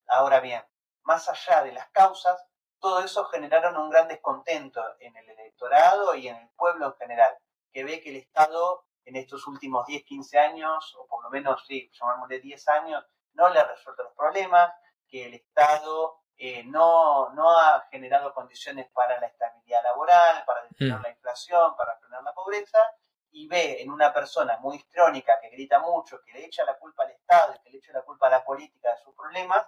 Ahora bien, más allá de las causas, todo eso generaron un gran descontento en el electorado y en el pueblo en general, que ve que el Estado en estos últimos 10, 15 años, o por lo menos, sí, llamémosle 10 años, no le ha resuelto los problemas, que el Estado eh, no, no ha generado condiciones para la estabilidad laboral, para detener mm. la inflación, para frenar la pobreza, y ve en una persona muy histrónica que grita mucho, que le echa la culpa al Estado y que le echa la culpa a la política de sus problemas,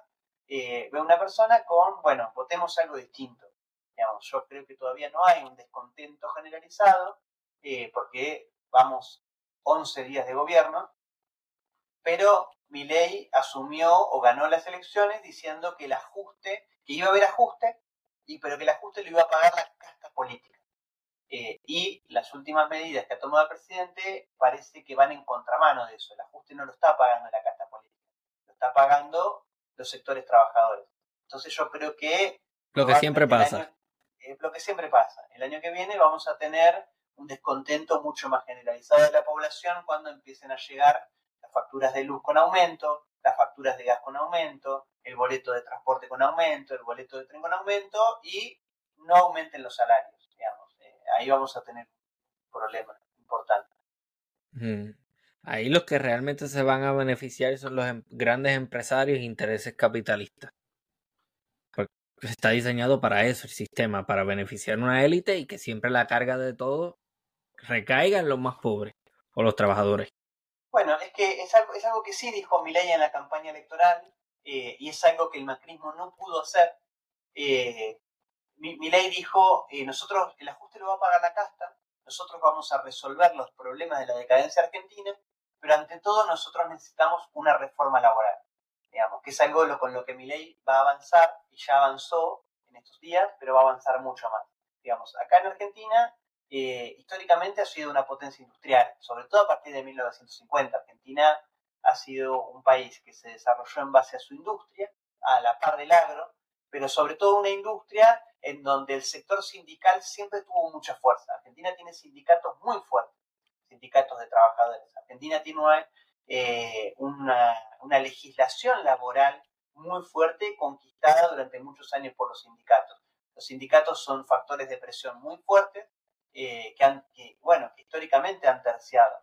eh, ve una persona con, bueno, votemos algo distinto. Digamos, yo creo que todavía no hay un descontento generalizado, eh, porque vamos 11 días de gobierno, pero Milei asumió o ganó las elecciones diciendo que el ajuste, que iba a haber ajuste, y, pero que el ajuste lo iba a pagar la casta política. Eh, y las últimas medidas que ha tomado el presidente parece que van en contramano de eso. El ajuste no lo está pagando la casta política, lo está pagando los sectores trabajadores. Entonces yo creo que... Lo que siempre pasa. Es lo que siempre pasa. El año que viene vamos a tener un descontento mucho más generalizado de la población cuando empiecen a llegar facturas de luz con aumento, las facturas de gas con aumento, el boleto de transporte con aumento, el boleto de tren con aumento y no aumenten los salarios. Eh, ahí vamos a tener un problema importante. Ahí los que realmente se van a beneficiar son los em, grandes empresarios e intereses capitalistas. Porque está diseñado para eso el sistema, para beneficiar a una élite y que siempre la carga de todo recaiga en los más pobres o los trabajadores. Bueno, es que es algo, es algo que sí dijo Milei en la campaña electoral eh, y es algo que el macrismo no pudo hacer. Eh, Milei dijo, eh, nosotros el ajuste lo va a pagar la casta, nosotros vamos a resolver los problemas de la decadencia argentina, pero ante todo nosotros necesitamos una reforma laboral, digamos, que es algo con lo que Milei va a avanzar y ya avanzó en estos días, pero va a avanzar mucho más. Digamos, acá en Argentina eh, históricamente ha sido una potencia industrial, sobre todo a partir de 1950. Argentina ha sido un país que se desarrolló en base a su industria, a la par del agro, pero sobre todo una industria en donde el sector sindical siempre tuvo mucha fuerza. Argentina tiene sindicatos muy fuertes, sindicatos de trabajadores. Argentina tiene eh, una, una legislación laboral muy fuerte conquistada durante muchos años por los sindicatos. Los sindicatos son factores de presión muy fuertes eh, que, han, bueno, históricamente han terciado.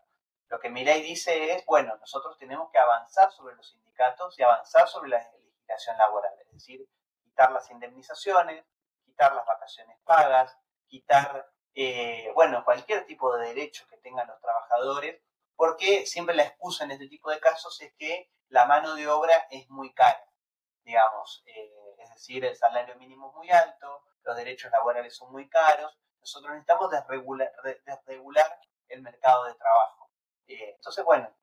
Lo que Milei dice es, bueno, nosotros tenemos que avanzar sobre los sindicatos y avanzar sobre la legislación laboral, es decir, quitar las indemnizaciones, quitar las vacaciones pagas, quitar, eh, bueno, cualquier tipo de derecho que tengan los trabajadores, porque siempre la excusa en este tipo de casos es que la mano de obra es muy cara, digamos, eh, es decir, el salario mínimo es muy alto, los derechos laborales son muy caros, nosotros necesitamos desregular, el mercado de trabajo. Eh, entonces, bueno,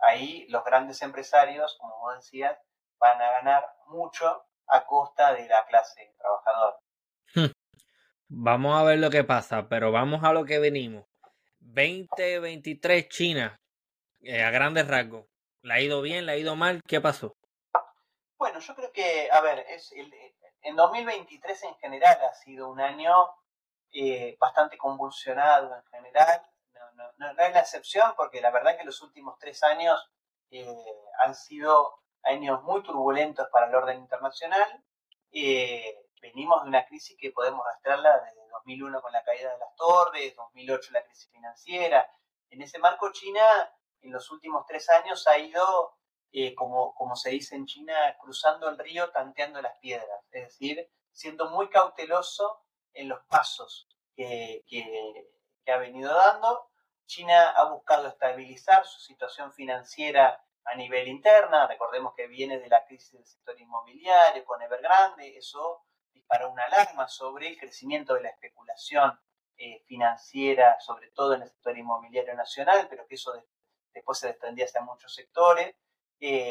ahí los grandes empresarios, como vos decías, van a ganar mucho a costa de la clase trabajadora. Vamos a ver lo que pasa, pero vamos a lo que venimos. 2023 China, eh, a grandes rasgos. ¿Le ha ido bien? ¿Le ha ido mal? ¿Qué pasó? Bueno, yo creo que, a ver, es el, en 2023 en general ha sido un año eh, bastante convulsionado en general. No, no, es la excepción porque la verdad que los últimos tres años eh, han sido años muy turbulentos para el orden internacional. Eh, venimos de una crisis que podemos rastrearla desde 2001 con la caída de las torres, 2008 la crisis financiera. En ese marco China en los últimos tres años ha ido eh, como, como se dice en China, cruzando el río, tanteando las piedras, es decir, siendo muy cauteloso en los pasos que, que, ha venido dando. China ha buscado estabilizar su situación financiera a nivel interna, recordemos que viene de la crisis del sector inmobiliario con Evergrande, eso disparó una alarma sobre el crecimiento de la especulación eh, financiera, sobre todo en el sector inmobiliario nacional, pero que eso después se desprendía hacia muchos sectores.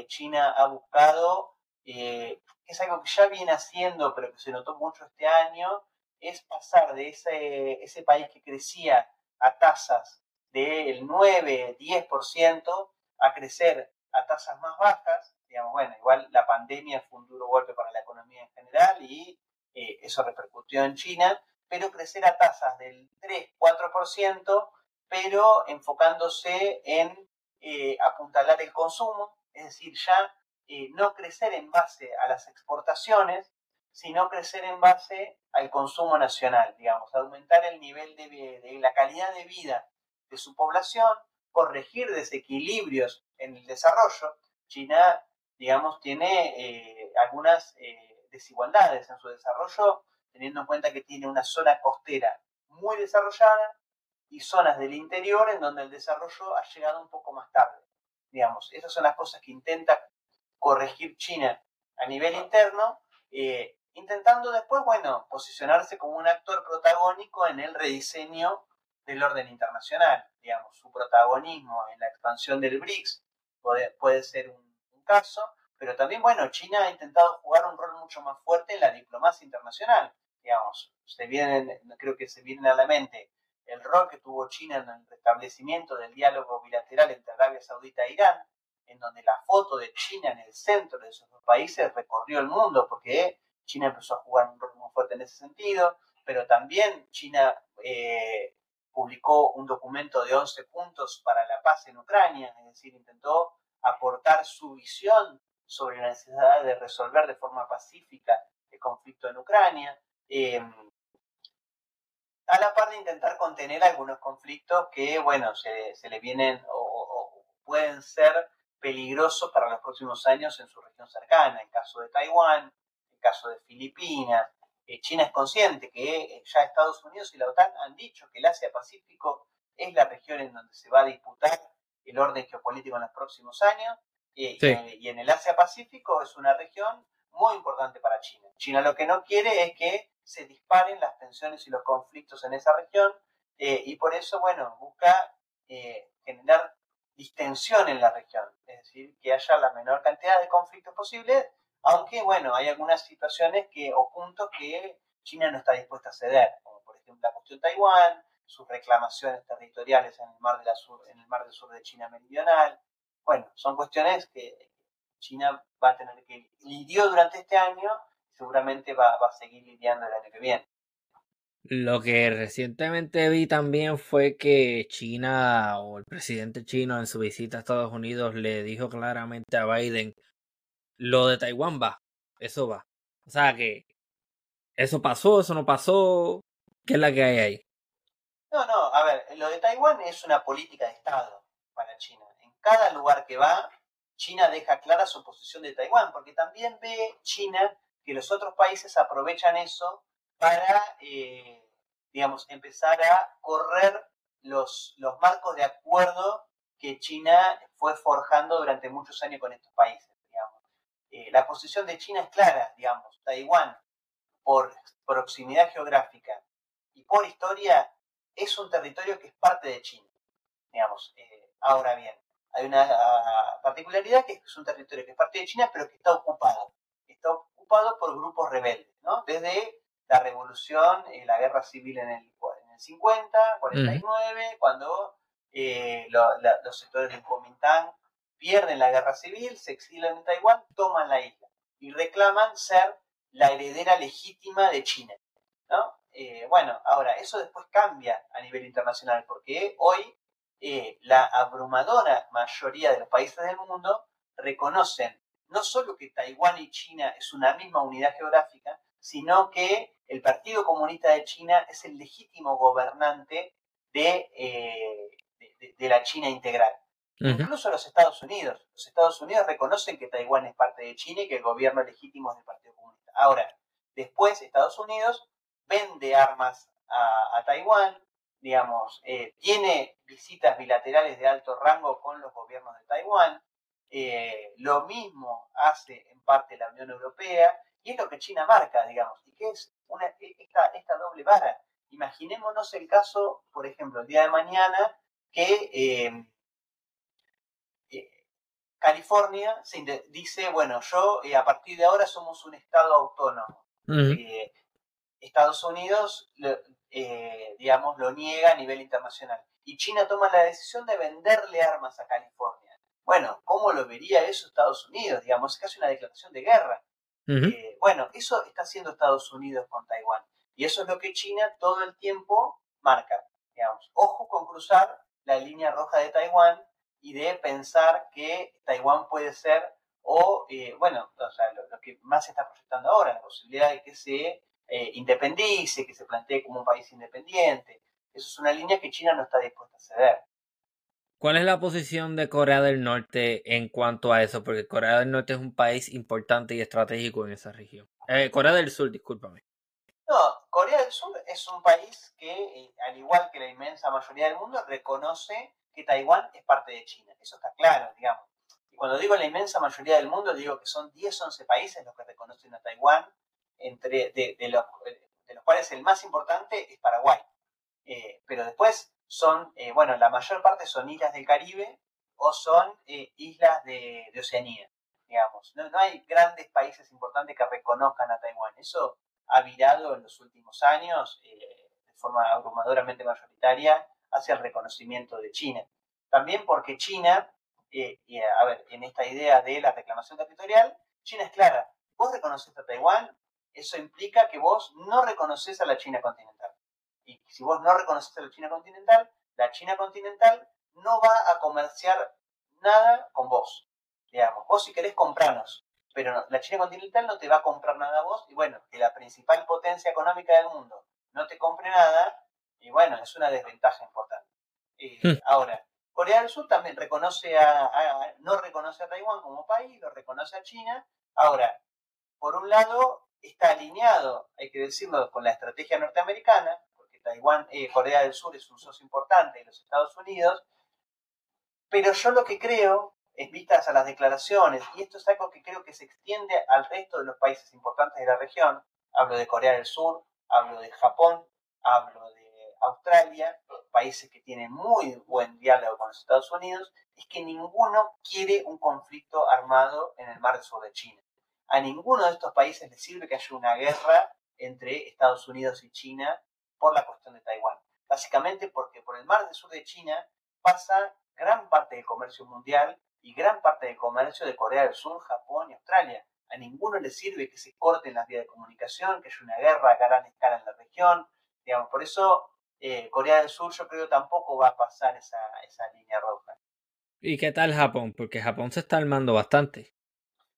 China ha buscado, eh, es algo que ya viene haciendo, pero que se notó mucho este año, es pasar de ese, ese país que crecía a tasas del 9, 10%, a crecer a tasas más bajas. Digamos, bueno, igual la pandemia fue un duro golpe para la economía en general y eh, eso repercutió en China, pero crecer a tasas del 3, 4%, pero enfocándose en eh, apuntalar el consumo, es decir, ya eh, no crecer en base a las exportaciones, sino crecer en base al consumo nacional, digamos, aumentar el nivel de, la calidad de vida de su población, corregir desequilibrios en el desarrollo. China, digamos, tiene eh, algunas eh, desigualdades en su desarrollo, teniendo en cuenta que tiene una zona costera muy desarrollada y zonas del interior en donde el desarrollo ha llegado un poco más tarde. Digamos, esas son las cosas que intenta corregir China a nivel interno, eh, intentando después, bueno, posicionarse como un actor protagónico en el rediseño del orden internacional. Digamos, su protagonismo en la expansión del BRICS puede, ser un, caso, pero también, bueno, China ha intentado jugar un rol mucho más fuerte en la diplomacia internacional. Digamos, se vienen, creo que se vienen a la mente el rol que tuvo China en el restablecimiento del diálogo bilateral entre Arabia Saudita e Irán, en donde la foto de China en el centro de esos dos países recorrió el mundo, porque China empezó a jugar un rol muy fuerte en ese sentido, pero también China eh, publicó un documento de 11 puntos para la paz en Ucrania, es decir, intentó aportar su visión sobre la necesidad de resolver de forma pacífica el conflicto en Ucrania. Eh, a la par de intentar contener algunos conflictos que, bueno, se, le vienen o, pueden ser peligrosos para los próximos años en su región cercana, en caso de Taiwán, en caso de Filipinas. China es consciente que eh, ya Estados Unidos y la OTAN han dicho que el Asia-Pacífico es la región en donde se va a disputar el orden geopolítico en los próximos años. Y en el Asia-Pacífico es una región muy importante para China. China lo que no quiere es que se disparen las tensiones y los conflictos en esa región eh, y por eso, bueno, busca eh, generar distensión en la región, es decir, que haya la menor cantidad de conflictos posibles, aunque, bueno, hay algunas situaciones que, o puntos que China no está dispuesta a ceder, como por ejemplo la cuestión Taiwán, sus reclamaciones territoriales en el mar, de la sur, en el mar del sur de China meridional. Bueno, son cuestiones que China va a tener que lidió durante este año seguramente va, a seguir lidiando el año que viene. Lo que recientemente vi también fue que China o el presidente chino en su visita a Estados Unidos le dijo claramente a Biden, lo de Taiwán va, eso va. O sea que eso pasó, eso no pasó, ¿qué es la que hay ahí? No, no, a ver, lo de Taiwán es una política de Estado para China. En cada lugar que va, China deja clara su posición de Taiwán, porque también ve China que los otros países aprovechan eso para, eh, digamos, empezar a correr los, los marcos de acuerdo que China fue forjando durante muchos años con estos países. Eh, la posición de China es clara, digamos, Taiwán, por proximidad geográfica y por historia, es un territorio que es parte de China, digamos. Eh, ahora bien, hay una ah, particularidad que es un territorio que es parte de China, pero que está ocupado. Está ocupado por grupos rebeldes, ¿no? Desde la revolución, y la guerra civil en el, en el 50, 49, cuando eh, los sectores del Kuomintang pierden la guerra civil, se exilan en Taiwán, toman la isla y reclaman ser la heredera legítima de China. Eh, bueno, ahora, eso después cambia a nivel internacional, porque hoy eh, la abrumadora mayoría de los países del mundo reconocen no solo que Taiwán y China es una misma unidad geográfica, sino que el Partido Comunista de China es el legítimo gobernante de, eh, de, la China integral. Incluso los Estados Unidos. Los Estados Unidos reconocen que Taiwán es parte de China y que el gobierno legítimo es del Partido Comunista. Ahora, después Estados Unidos vende armas a, Taiwán, digamos, eh, tiene visitas bilaterales de alto rango con los gobiernos de Taiwán, eh, lo mismo hace en parte la Unión Europea, y es lo que China marca, digamos, y que es una, esta, esta doble vara. Imaginémonos el caso, por ejemplo, el día de mañana, que eh, California se dice, bueno, yo a partir de ahora somos un Estado autónomo. Estados Unidos, eh, digamos, lo niega a nivel internacional. Y China toma la decisión de venderle armas a California. Bueno, ¿cómo lo vería eso Estados Unidos? Digamos, es casi una declaración de guerra. Eh, bueno, eso está haciendo Estados Unidos con Taiwán. Y eso es lo que China todo el tiempo marca. Digamos, ojo con cruzar la línea roja de Taiwán y de pensar que Taiwán puede ser, o, eh, bueno, o sea, lo, lo, que más se está proyectando ahora, la posibilidad de que se eh, independice, que se plantee como un país independiente. Eso es una línea que China no está dispuesta a ceder. ¿Cuál es la posición de Corea del Norte en cuanto a eso? Porque Corea del Norte es un país importante y estratégico en esa región. Eh, Corea del Sur, discúlpame. No, Corea del Sur es un país que, eh, al igual que la inmensa mayoría del mundo, reconoce que Taiwán es parte de China. Eso está claro, digamos. Y cuando digo la inmensa mayoría del mundo, digo que son 10, 11 países los que reconocen a Taiwán entre, de, los, de los cuales el más importante es Paraguay. Eh, pero después son, eh, bueno, la mayor parte son islas del Caribe o son eh, islas de, Oceanía, digamos. No, no, hay grandes países importantes que reconozcan a Taiwán. Eso ha virado en los últimos años de forma abrumadoramente mayoritaria hacia el reconocimiento de China. También porque China, y a ver, en esta idea de la reclamación territorial, China es clara. Vos reconoces a Taiwán, eso implica que vos no reconoces a la China continental. Y si vos no reconoces a la China continental, la China continental no va a comerciar nada con vos. Digamos, vos si querés comprarnos, pero la China continental no te va a comprar nada a vos. Y bueno, que la principal potencia económica del mundo no te compre nada, y bueno, es una desventaja importante. Hmm. Ahora, Corea del Sur también reconoce a, no reconoce a Taiwán como país, lo reconoce a China. Ahora, por un lado, está alineado, hay que decirlo, con la estrategia norteamericana, porque Taiwán, eh, Corea del Sur es un socio importante de los Estados Unidos, pero yo lo que creo, en vistas a las declaraciones, y esto es algo que creo que se extiende al resto de los países importantes de la región, hablo de Corea del Sur, hablo de Japón, hablo Australia, países que tienen muy buen diálogo con los Estados Unidos, es que ninguno quiere un conflicto armado en el mar del sur de China a ninguno de estos países le sirve que haya una guerra entre Estados Unidos y China por la cuestión de Taiwán. Básicamente porque por el mar del sur de China pasa gran parte del comercio mundial y gran parte del comercio de Corea del Sur, Japón y Australia. A ninguno le sirve que se corten las vías de comunicación, que haya una guerra a gran escala en la región. Digamos, por eso eh, Corea del Sur yo creo tampoco va a pasar esa, esa línea roja. ¿Y qué tal Japón? Porque Japón se está armando bastante.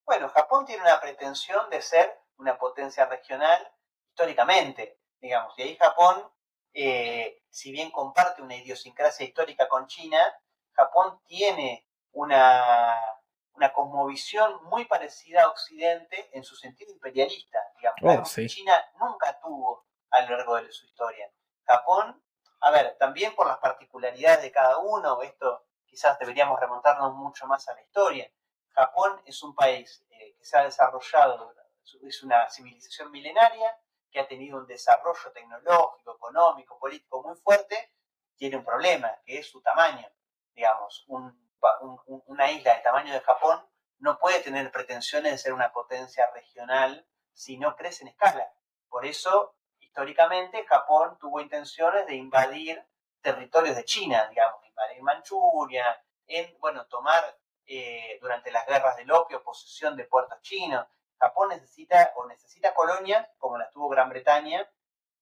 Bueno, Japón tiene una pretensión de ser una potencia regional históricamente, digamos, y ahí Japón, eh, si bien comparte una idiosincrasia histórica con China, Japón tiene una, una cosmovisión muy parecida a Occidente en su sentido imperialista, digamos, oh, China nunca tuvo a lo largo de su historia. Japón, a ver, también por las particularidades de cada uno, esto quizás deberíamos remontarnos mucho más a la historia. Japón es un país eh, que se ha desarrollado, es una civilización milenaria que ha tenido un desarrollo tecnológico, económico, político muy fuerte, tiene un problema, que es su tamaño. Digamos, una isla del tamaño de Japón no puede tener pretensiones de ser una potencia regional si no crece en escala. Por eso, históricamente, Japón tuvo intenciones de invadir territorios de China, digamos, en Manchuria, en, bueno, tomar eh, durante las guerras del opio posesión de puertos chinos. Japón necesita o necesita colonias como las tuvo Gran Bretaña.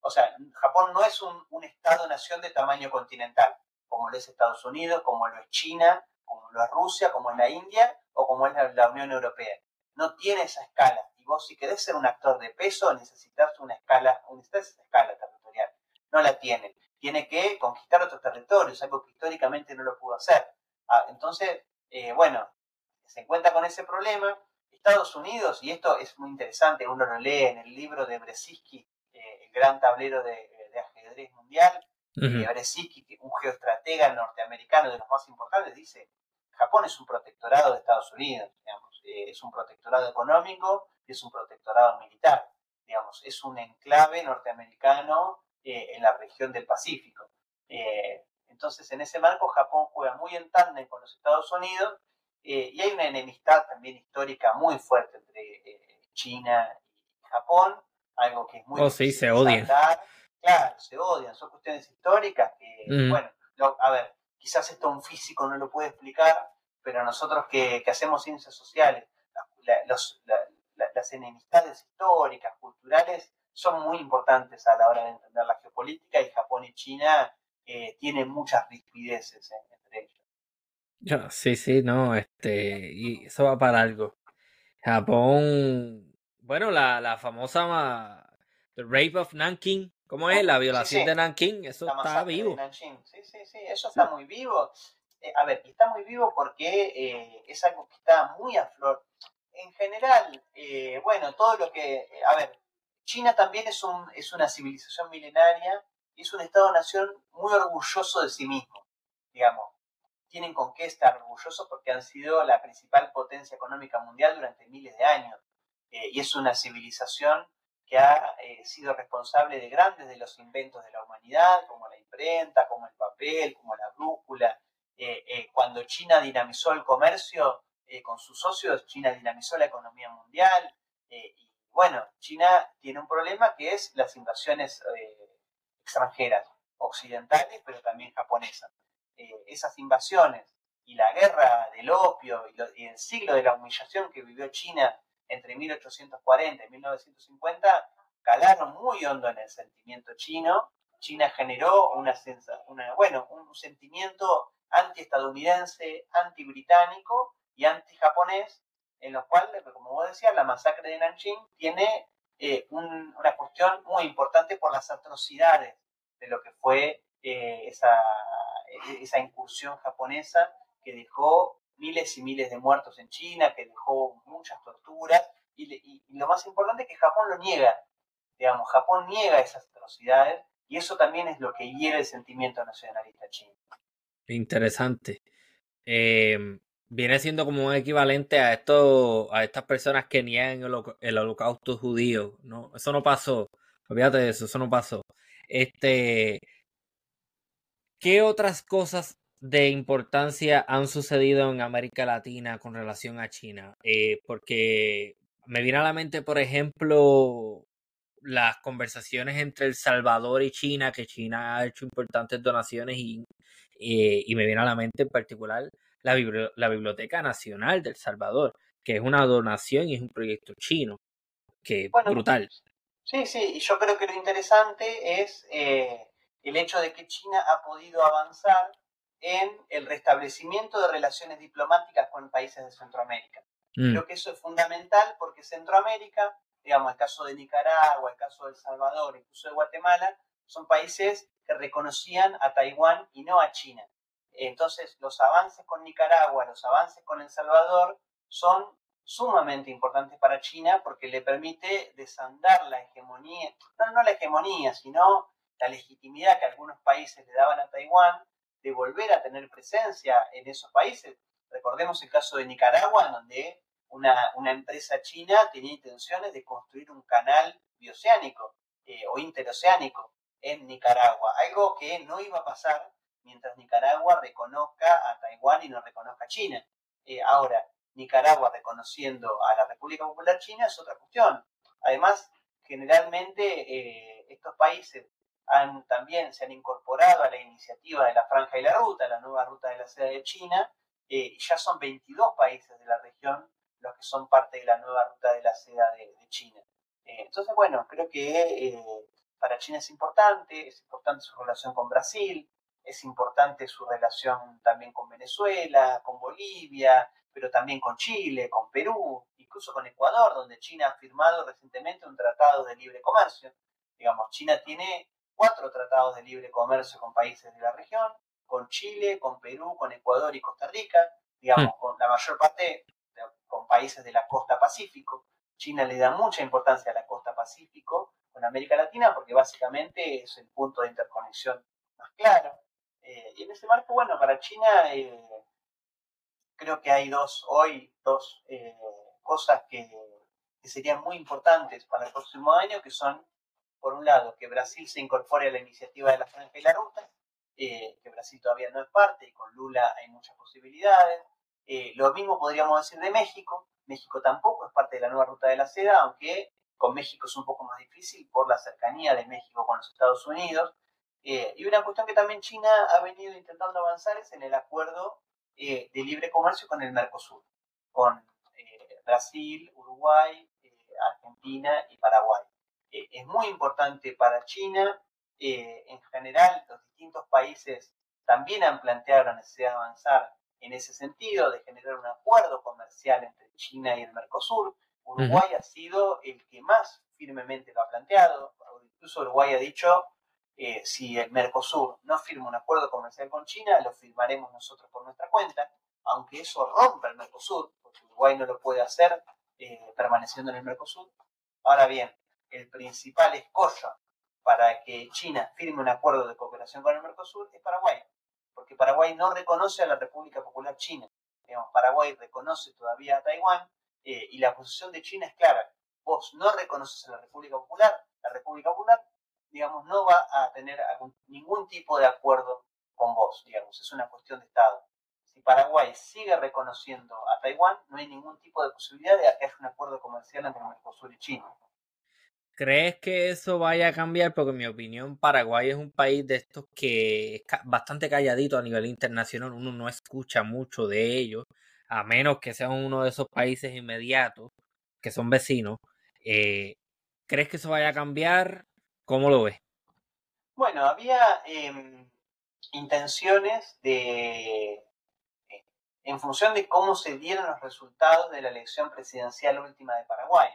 O sea, Japón no es un, Estado-nación de tamaño continental, como lo es Estados Unidos, como lo es China, como lo es Rusia, como es la India o como es la, Unión Europea. No tiene esa escala. Vos si querés ser un actor de peso necesitas una escala, necesitas esa escala territorial. No la tiene. Tiene que conquistar otros territorios, algo que históricamente no lo pudo hacer. Ah, entonces, eh, bueno, se encuentra con ese problema. Estados Unidos, y esto es muy interesante, uno lo lee en el libro de Brzezinski, eh, el gran tablero de, ajedrez mundial, uh Brzezinski, un geoestratega norteamericano de los más importantes, dice, Japón es un protectorado de Estados Unidos, digamos, es un protectorado económico es un protectorado militar, digamos, es un enclave norteamericano en la región del Pacífico. Entonces, en ese marco, Japón juega muy en tándem con los Estados Unidos eh, y hay una enemistad también histórica muy fuerte entre eh, China y Japón, algo que es muy... Oh, sí, se odian. Claro, se odian, son cuestiones históricas que, mm. bueno, a ver, quizás esto un físico no lo puede explicar, pero nosotros que, hacemos ciencias sociales, las enemistades históricas, culturales, son muy importantes a la hora de entender la geopolítica y Japón y China eh, tienen muchas rispideces entre ellos. Sí, sí, no, este, y eso va para algo. Japón, bueno, la, la famosa The Rape of Nanking, ¿cómo es? La violación de Nanking, eso está vivo. Sí, sí, sí, eso está muy vivo. Eh, a ver, está muy vivo porque eh, es algo que está muy a flor. En general, eh, bueno, todo lo que, a ver, China también es, un, es una civilización milenaria y es un Estado-nación muy orgulloso de sí mismo, digamos tienen con qué estar orgullosos porque han sido la principal potencia económica mundial durante miles de años. Eh, y es una civilización que ha eh, sido responsable de grandes de los inventos de la humanidad, como la imprenta, como el papel, como la brújula. Cuando China dinamizó el comercio con sus socios, China dinamizó la economía mundial. y bueno, China tiene un problema que es las invasiones extranjeras, occidentales, pero también japonesas. Eh, esas invasiones y la guerra del opio y, el siglo de la humillación que vivió China entre 1840 y 1950 calaron muy hondo en el sentimiento chino. China generó una, un sentimiento anti-estadounidense, anti-británico y anti-japonés, en los cuales, como vos decías, la masacre de Nanjing tiene eh, una cuestión muy importante por las atrocidades de lo que fue eh, esa e-, esa incursión japonesa que dejó miles y miles de muertos en China, que dejó muchas torturas, y, lo más importante es que Japón lo niega, digamos, Japón niega esas atrocidades, y eso también es lo que hiere el sentimiento nacionalista chino. Interesante. Em, viene siendo como un equivalente a esto, a estas personas que niegan el, holocausto judío, ¿no? Eso no pasó. Olvídate de eso, eso no pasó. Este, ¿Qué otras cosas de importancia han sucedido en América Latina con relación a China? Eh, porque me viene a la mente, por ejemplo, las conversaciones entre El Salvador y China, que China ha hecho importantes donaciones y, eh, y me viene a la mente en particular la, la, Biblioteca Nacional del Salvador, que es una donación y es un proyecto chino, que es brutal. Sí, sí, y yo creo que lo interesante es eh, el hecho de que China ha podido avanzar en el restablecimiento de relaciones diplomáticas con países de Centroamérica. Mm. Creo que eso es fundamental porque Centroamérica, digamos, el caso de Nicaragua, el caso de El Salvador, incluso de Guatemala, son países que reconocían a Taiwán y no a China. Entonces, los avances con Nicaragua, los avances con El Salvador son sumamente importantes para China porque le permite desandar la hegemonía, no, no la hegemonía, sino la legitimidad que algunos países le daban a Taiwán de volver a tener presencia en esos países. Recordemos el caso de Nicaragua, donde una, empresa china tenía intenciones de construir un canal bioceánico eh, o interoceánico en Nicaragua, algo que no iba a pasar mientras Nicaragua reconozca a Taiwán y no reconozca a China. Eh, ahora, Nicaragua reconociendo a la República Popular China es otra cuestión. Además, generalmente eh, estos países han, también se han incorporado a la iniciativa de la Franja y la Ruta, la nueva ruta de la seda de China, eh, y ya son 22 países de la región los que son parte de la nueva ruta de la seda de, China. Entonces, bueno, creo que para China es importante, es importante su relación con Brasil, es importante su relación también con Venezuela, con Bolivia, pero también con Chile, con Perú, incluso con Ecuador, donde China ha firmado recientemente un tratado de libre comercio. Digamos, China tiene cuatro tratados de libre comercio con países de la región, con Chile, con Perú, con Ecuador y Costa Rica, digamos, hmm. con la mayor parte con países de la costa Pacífico. China le da mucha importancia a la costa Pacífico con América Latina porque básicamente es el punto de interconexión más claro. Eh, y en ese marco, bueno, para China eh, creo que hay dos, hoy, dos eh, cosas que, que serían muy importantes para el próximo año, que son por un lado, que Brasil se incorpore a la iniciativa de la Franja y la Ruta, que Brasil todavía no es parte y con Lula hay muchas posibilidades. Lo mismo podríamos decir de México. México tampoco es parte de la nueva ruta de la seda, aunque con México es un poco más difícil por la cercanía de México con los Estados Unidos. Eh, y una cuestión que también China ha venido intentando avanzar es en el acuerdo de libre comercio con el Mercosur, con Brasil, Uruguay, Argentina y Paraguay. Eh, es muy importante para China. Eh, en general, los distintos países también han planteado la necesidad de avanzar en ese sentido, de generar un acuerdo comercial entre China y el Mercosur. Uruguay ha sido el que más firmemente lo ha planteado. Incluso Uruguay ha dicho, eh, si el Mercosur no firma un acuerdo comercial con China, lo firmaremos nosotros por nuestra cuenta, aunque eso rompa el Mercosur, porque Uruguay no lo puede hacer permaneciendo en el Mercosur. Ahora bien, el principal escollo para que China firme un acuerdo de cooperación con el Mercosur es Paraguay, porque Paraguay no reconoce a la República Popular China. Digamos, Paraguay reconoce todavía a Taiwán eh, y la posición de China es clara. Vos no reconoces a la República Popular, la República Popular, digamos, no va a tener ningún tipo de acuerdo con vos, digamos, es una cuestión de Estado. Si Paraguay sigue reconociendo a Taiwán, no hay ningún tipo de posibilidad de que haya un acuerdo comercial entre Mercosur y China. ¿Crees que eso vaya a cambiar? Porque en mi opinión Paraguay es un país de estos que es bastante calladito a nivel internacional, uno no escucha mucho de ellos, a menos que sean uno de esos países inmediatos, que son vecinos. Eh, ¿Crees que eso vaya a cambiar? ¿Cómo lo ves? Bueno, había em, intenciones de, eh, en función de cómo se dieron los resultados de la elección presidencial última de Paraguay.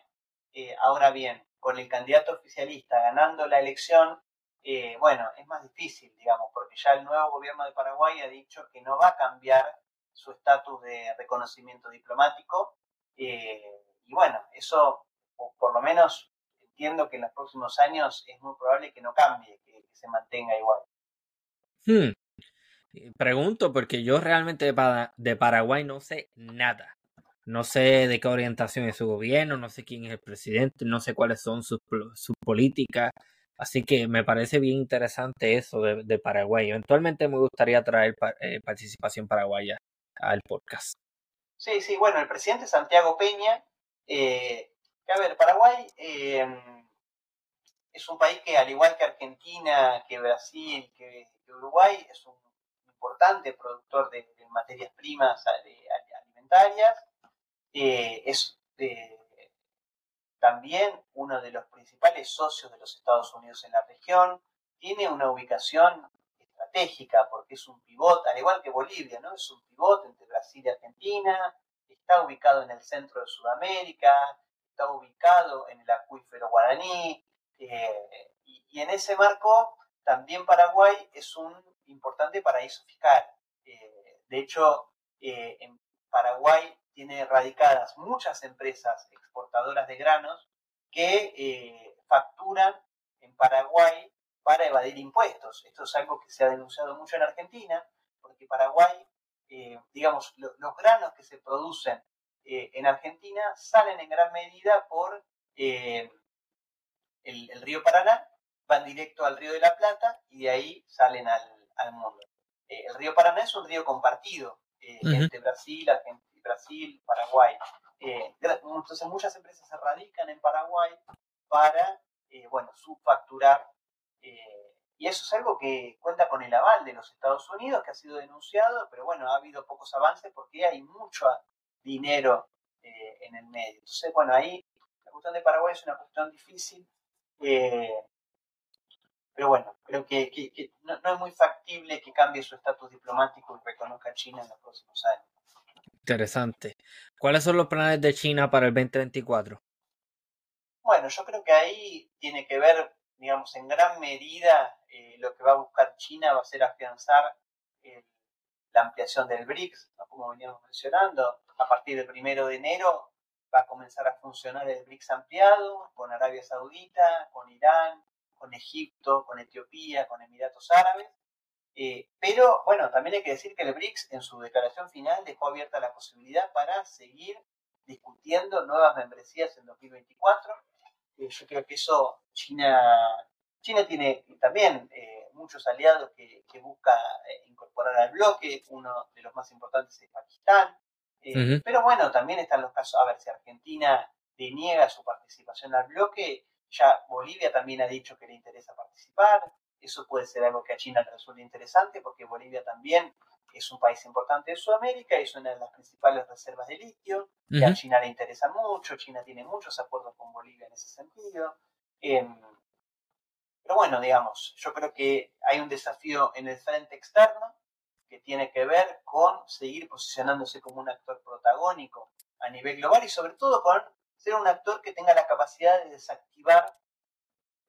Eh, ahora bien, con el candidato oficialista ganando la elección, eh, bueno, es más difícil, digamos, porque ya el nuevo gobierno de Paraguay ha dicho que no va a cambiar su estatus de reconocimiento diplomático. Y bueno, eso por lo menos entiendo que en los próximos años es muy probable que no cambie, que, se mantenga igual. Hmm. Pregunto porque yo realmente de Paraguay no sé nada. No sé de qué orientación es su gobierno, no sé quién es el presidente, no sé cuáles son sus, políticas. Así que me parece bien interesante eso de, Paraguay. Eventualmente me gustaría traer eh, participación paraguaya al podcast. Sí, sí, bueno, el presidente Santiago Peña, eh, a ver, Paraguay em, es un país que al igual que Argentina, que Brasil, que, Uruguay, es un importante productor de, materias primas alimentarias eh, es eh, también uno de los principales socios de los Estados Unidos en la región, tiene una ubicación estratégica porque es un pivote, al igual que Bolivia, ¿no? Es un pivote entre Brasil y Argentina, está ubicado en el centro de Sudamérica, está ubicado en el acuífero guaraní, eh, y, en ese marco también Paraguay es un importante paraíso fiscal. de hecho, en Paraguay tiene radicadas muchas empresas exportadoras de granos que eh, facturan en Paraguay para evadir impuestos. Esto es algo que se ha denunciado mucho en Argentina, porque Paraguay, eh, digamos, los granos que se producen eh, en Argentina salen en gran medida por el, río Paraná, van directo al río de la Plata y de ahí salen al, mundo. el río Paraná es un río compartido entre Brasil, Argentina Brasil, Paraguay. Eh, entonces muchas empresas se radican en Paraguay para, eh, bueno, subfacturar eh, y eso es algo que cuenta con el aval de los Estados Unidos, que ha sido denunciado, pero bueno, ha habido pocos avances porque hay mucho dinero eh, en el medio. Entonces, bueno, ahí la cuestión de Paraguay es una cuestión difícil, eh, pero bueno, creo que, no, es muy factible que cambie su estatus diplomático y reconozca a China en los próximos años. Interesante. ¿Cuáles son los planes de China para el 2024? Bueno, yo creo que ahí tiene que ver, digamos, en gran medida eh, lo que va a buscar China va a ser afianzar la ampliación del BRICS, como veníamos mencionando. A partir del primero de enero va a comenzar a funcionar el BRICS ampliado con Arabia Saudita, con Irán, con Egipto, con Etiopía, con Emiratos Árabes. Eh, pero bueno, también hay que decir que el BRICS en su declaración final dejó abierta la posibilidad para seguir discutiendo nuevas membresías en 2024. Eh, yo creo que eso China, China tiene también eh, muchos aliados que, que busca incorporar al bloque, uno de los más importantes es Pakistán. Pero bueno, también están los casos, a ver si Argentina deniega su participación al bloque, ya Bolivia también ha dicho que le interesa participar. Eso puede ser algo que a China le resulte interesante porque Bolivia también es un país importante de Sudamérica, es una de las principales reservas de litio, que a China le interesa mucho, China tiene muchos acuerdos con Bolivia en ese sentido. Em, pero bueno, digamos, yo creo que hay un desafío en el frente externo que tiene que ver con seguir posicionándose como un actor protagónico a nivel global y sobre todo con ser un actor que tenga la capacidad de desactivar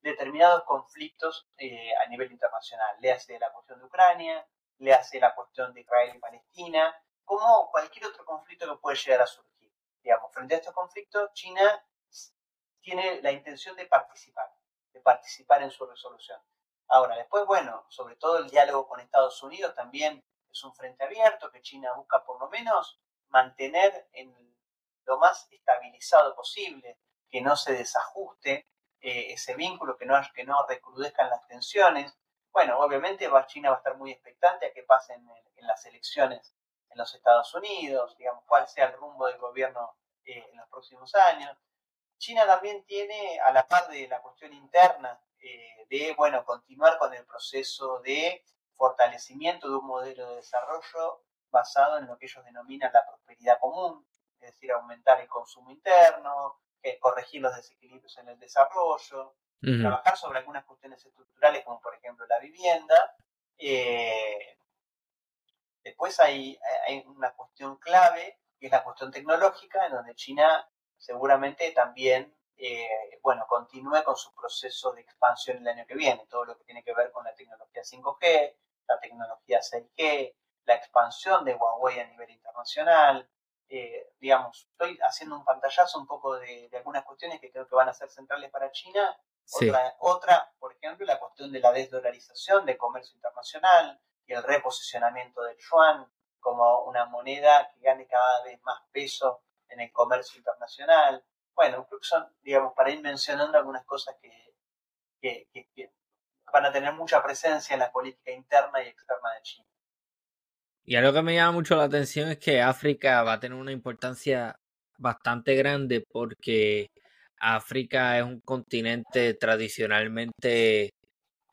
determinados conflictos eh, a nivel internacional. Le hace la cuestión de Ucrania, le hace la cuestión de Israel y Palestina, como cualquier otro conflicto que puede llegar a surgir. Digamos, frente a estos conflictos, China tiene la intención de participar, de participar en su resolución. Ahora, después, bueno, sobre todo el diálogo con Estados Unidos también es un frente abierto que China busca por lo menos mantener en lo más estabilizado posible, que no se desajuste eh, ese vínculo, que no, que no recrudezcan las tensiones. Bueno, obviamente China va a estar muy expectante a que pasen en, las elecciones en los Estados Unidos, digamos, cuál sea el rumbo del gobierno eh, en los próximos años. China también tiene, a la par de la cuestión interna, eh, de, bueno, continuar con el proceso de fortalecimiento de un modelo de desarrollo basado en lo que ellos denominan la prosperidad común, es decir, aumentar el consumo interno, corregir los desequilibrios en el desarrollo, trabajar sobre algunas cuestiones estructurales como por ejemplo la vivienda. Eh, después hay, hay una cuestión clave, que es la cuestión tecnológica, en donde China seguramente también eh, bueno, continúe con su proceso de expansión el año que viene, todo lo que tiene que ver con la tecnología 5G, la tecnología 6G, la expansión de Huawei a nivel internacional, eh, digamos, estoy haciendo un pantallazo un poco de, algunas cuestiones que creo que van a ser centrales para China. Otra, por ejemplo, la cuestión de la desdolarización del comercio internacional y el reposicionamiento del yuan como una moneda que gane cada vez más peso en el comercio internacional. Bueno, son, digamos, para ir mencionando algunas cosas que, que van a tener mucha presencia en la política interna y externa de China. Y algo que me llama mucho la atención es que África va a tener una importancia bastante grande porque África es un continente tradicionalmente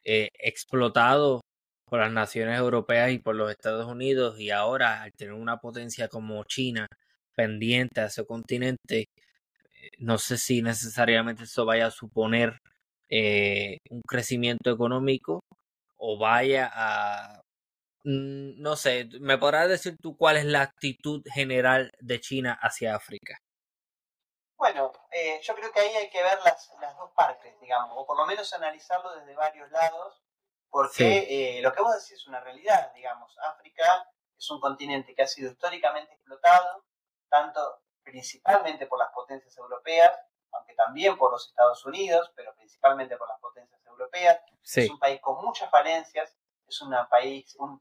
eh, explotado por las naciones europeas y por los Estados Unidos y ahora al tener una potencia como China pendiente a ese continente, no sé si necesariamente eso vaya a suponer eh, un crecimiento económico o vaya a Mm, no sé, ¿me podrás decir tú cuál es la actitud general de China hacia África? Bueno, eh, yo creo que ahí hay que ver las, dos partes, digamos, o por lo menos analizarlo desde varios lados, porque eh, lo que vos decís es una realidad, digamos. África es un continente que ha sido históricamente explotado, tanto principalmente por las potencias europeas, aunque también por los Estados Unidos, pero principalmente por las potencias europeas. Es un país con muchas falencias, es una país, un,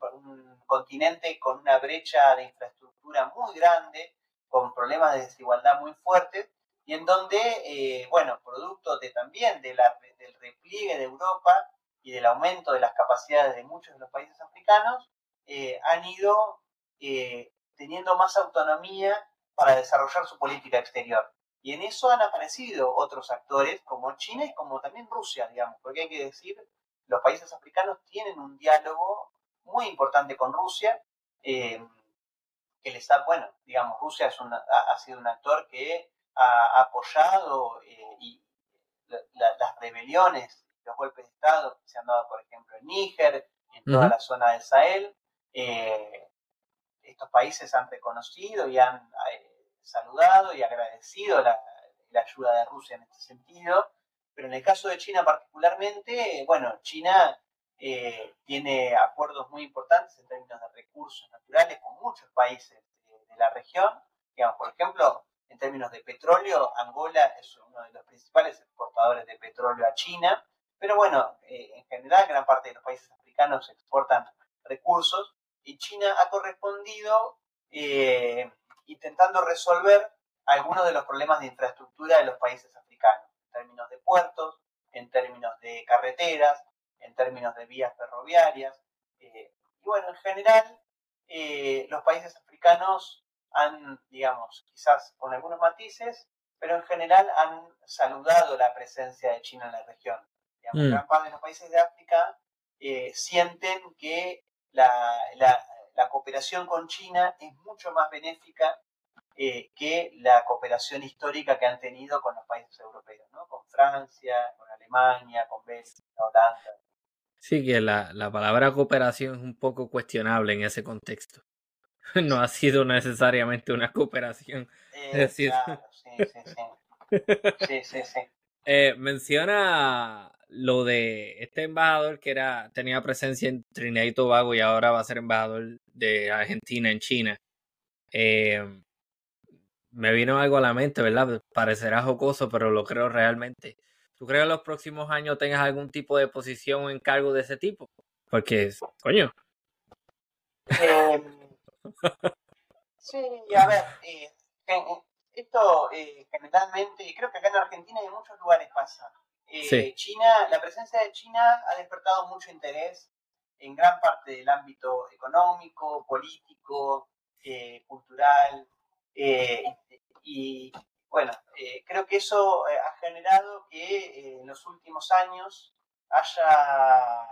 continente con una brecha de infraestructura muy grande, con problemas de desigualdad muy fuertes, y en donde, eh, bueno, producto de, también de la, del repliegue de Europa y del aumento de las capacidades de muchos de los países africanos, eh, han ido eh, teniendo más autonomía para desarrollar su política exterior. Y en eso han aparecido otros actores como China y como también Rusia, digamos, porque hay que decir los países africanos tienen un diálogo muy importante con Rusia, eh, que les da, bueno, digamos, Rusia es ha, sido un actor que ha apoyado eh, y las rebeliones, los golpes de Estado que se han dado, por ejemplo, en Níger, en toda la zona del Sahel. Eh, estos países han reconocido y han saludado y agradecido la, ayuda de Rusia en este sentido. Pero en el caso de China particularmente, bueno, China eh, tiene acuerdos muy importantes en términos de recursos naturales con muchos países de, la región. Digamos, por ejemplo, en términos de petróleo, Angola es uno de los principales exportadores de petróleo a China. Pero bueno, eh, en general, gran parte de los países africanos exportan recursos y China ha correspondido eh, intentando resolver algunos de los problemas de infraestructura de los países africanos, en términos de puertos, en términos de carreteras, en términos de vías ferroviarias. Eh, y bueno, en general, eh, los países africanos han, digamos, quizás con algunos matices, pero en general han saludado la presencia de China en la región. Digamos, mm. Gran parte de los países de África eh, sienten que la, la, cooperación con China es mucho más benéfica que la cooperación histórica que han tenido con los países europeos, ¿no? con Francia, con Alemania, con Bélgica, Holanda. Sí, que la, la palabra cooperación es un poco cuestionable en ese contexto. No ha sido necesariamente una cooperación. decir, sí, sí, sí. sí, sí, sí. Eh, menciona lo de este embajador que era tenía presencia en Trinidad y Tobago y ahora va a ser embajador de Argentina en China. Eh, me vino algo a la mente, ¿verdad? Parecerá jocoso, pero lo creo realmente. ¿Tú crees que en los próximos años tengas algún tipo de posición o encargo de ese tipo? Porque, coño. Em, sí, a ver, eh, esto eh, generalmente, creo que acá en Argentina y en muchos lugares pasa. Eh, China, la presencia de China ha despertado mucho interés en gran parte del ámbito económico, político, cultural, y bueno, eh, creo que eso eh, ha generado que eh, en los últimos años haya,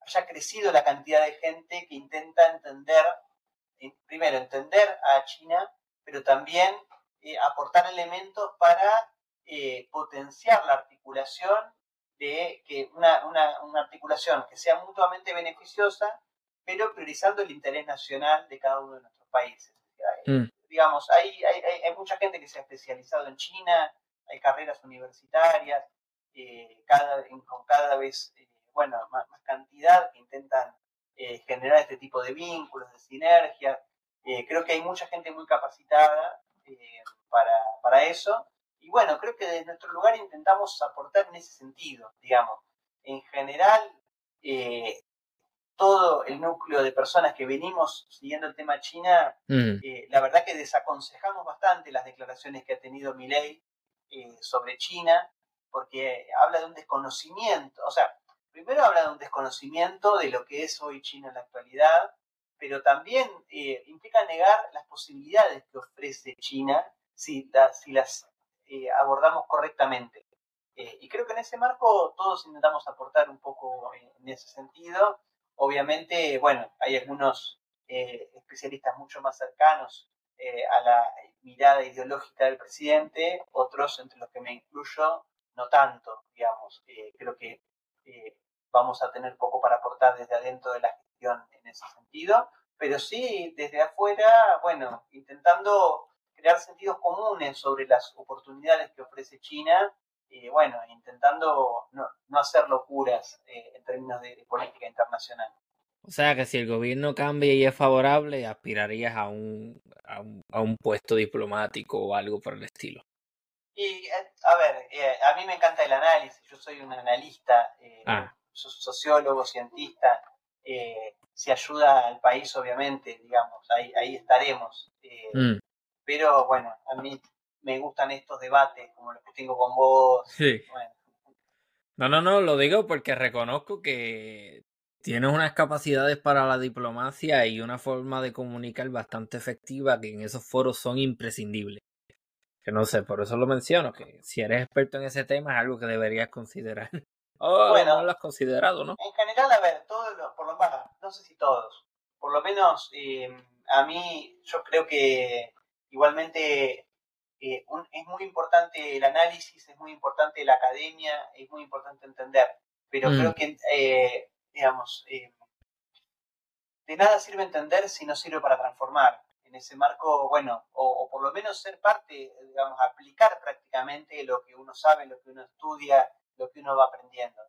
haya crecido la cantidad de gente que intenta entender, primero entender a China, pero también aportar elementos para potenciar la articulación de que una, una, articulación que sea mutuamente beneficiosa, pero priorizando el interés nacional de cada uno de nuestros países. Mm digamos, hay, hay, hay, mucha gente que se ha especializado en China, hay carreras universitarias, eh, cada, con cada vez, eh, bueno, más, cantidad que intentan eh, generar este tipo de vínculos, de sinergia. creo que hay mucha gente muy capacitada para, para eso. Y bueno, creo que desde nuestro lugar intentamos aportar en ese sentido, digamos. En general, todo el núcleo de personas que venimos siguiendo el tema China, mm. eh, la verdad que desaconsejamos bastante las declaraciones que ha tenido Milei eh, sobre China, porque habla de un desconocimiento, o sea, primero habla de un desconocimiento de lo que es hoy China en la actualidad, pero también eh, implica negar las posibilidades que ofrece China si, si las abordamos correctamente. y creo que en ese marco todos intentamos aportar un poco en ese sentido Obviamente, bueno, hay algunos eh, especialistas mucho más cercanos eh, a la mirada ideológica del presidente, otros entre los que me incluyo, no tanto, digamos. Eh, creo que vamos a tener poco para aportar desde adentro de la gestión en ese sentido, pero sí desde afuera, bueno, intentando crear sentidos comunes sobre las oportunidades que ofrece China y bueno, intentando no, no hacer locuras eh, en términos de, política internacional. O sea que si el gobierno cambia y es favorable, aspirarías a un, a un, a un puesto diplomático o algo por el estilo. Y, eh, a ver, eh, a mí me encanta el análisis, yo soy un analista, ah. sociólogo, cientista, si ayuda al país, obviamente, digamos, ahí, ahí estaremos. Mm. Pero bueno, a mí me gustan estos debates, como los que tengo con vos. Sí. No, no, no, lo digo porque reconozco que tienes unas capacidades para la diplomacia y una forma de comunicar bastante efectiva que en esos foros son imprescindibles. Que no sé, por eso lo menciono, que si eres experto en ese tema es algo que deberías considerar. Oh, bueno, no lo has considerado, ¿no? En general, a ver, todos los, por lo menos, no sé si todos, por lo menos eh, a mí yo creo que igualmente eh, es muy importante el análisis, es muy importante la academia, es muy importante entender, pero mm. creo que, eh, digamos, de nada sirve entender si no sirve para transformar. En ese marco, bueno, o, por lo menos ser parte, digamos, aplicar prácticamente lo que uno sabe, lo que uno estudia, lo que uno va aprendiendo.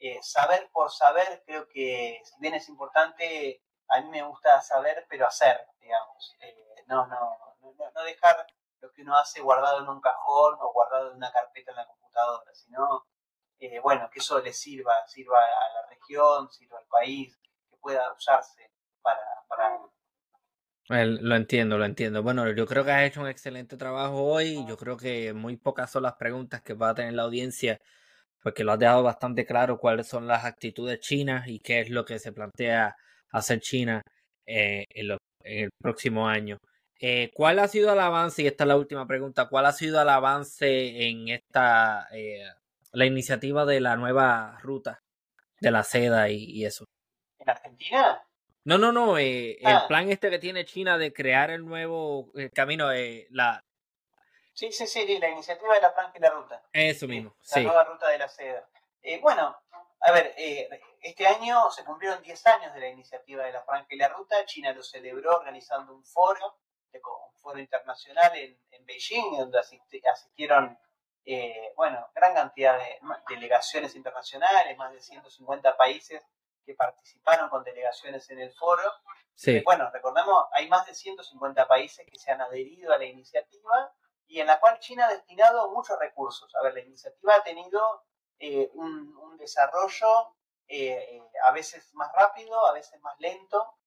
Eh, saber por saber, creo que si bien es importante, a mí me gusta saber, pero hacer, digamos. Eh, no, no, no, dejar lo que uno hace guardado en un cajón o guardado en una carpeta en la computadora, sino, eh, bueno, que eso le sirva, sirva a la región, sirva al país, que pueda usarse para... para... lo entiendo, lo entiendo. Bueno, yo creo que has hecho un excelente trabajo hoy. Yo creo que muy pocas son las preguntas que va a tener la audiencia porque lo has dejado bastante claro cuáles son las actitudes chinas y qué es lo que se plantea hacer China eh, en, el próximo año. Eh, ¿Cuál ha sido el avance? Y esta es la última pregunta. ¿Cuál ha sido el avance en esta eh, la iniciativa de la nueva ruta de la seda y, eso? ¿En Argentina? No, no, no. El ah. plan este que tiene China de crear el nuevo camino, la, Sí, sí, sí, la iniciativa de la franja y la ruta. Eso mismo, La nueva ruta de la seda. Eh, bueno, a ver, eh, este año se cumplieron 10 años de la iniciativa de la franja y la ruta. China lo celebró organizando un foro, un foro internacional en, Beijing, donde asistieron, eh, bueno, gran cantidad de delegaciones internacionales, más de 150 países que participaron con delegaciones en el foro. Sí. bueno, recordemos, hay más de 150 países que se han adherido a la iniciativa y en la cual China ha destinado muchos recursos. A ver, la iniciativa ha tenido eh, un, desarrollo eh, eh, a veces más rápido, a veces más lento,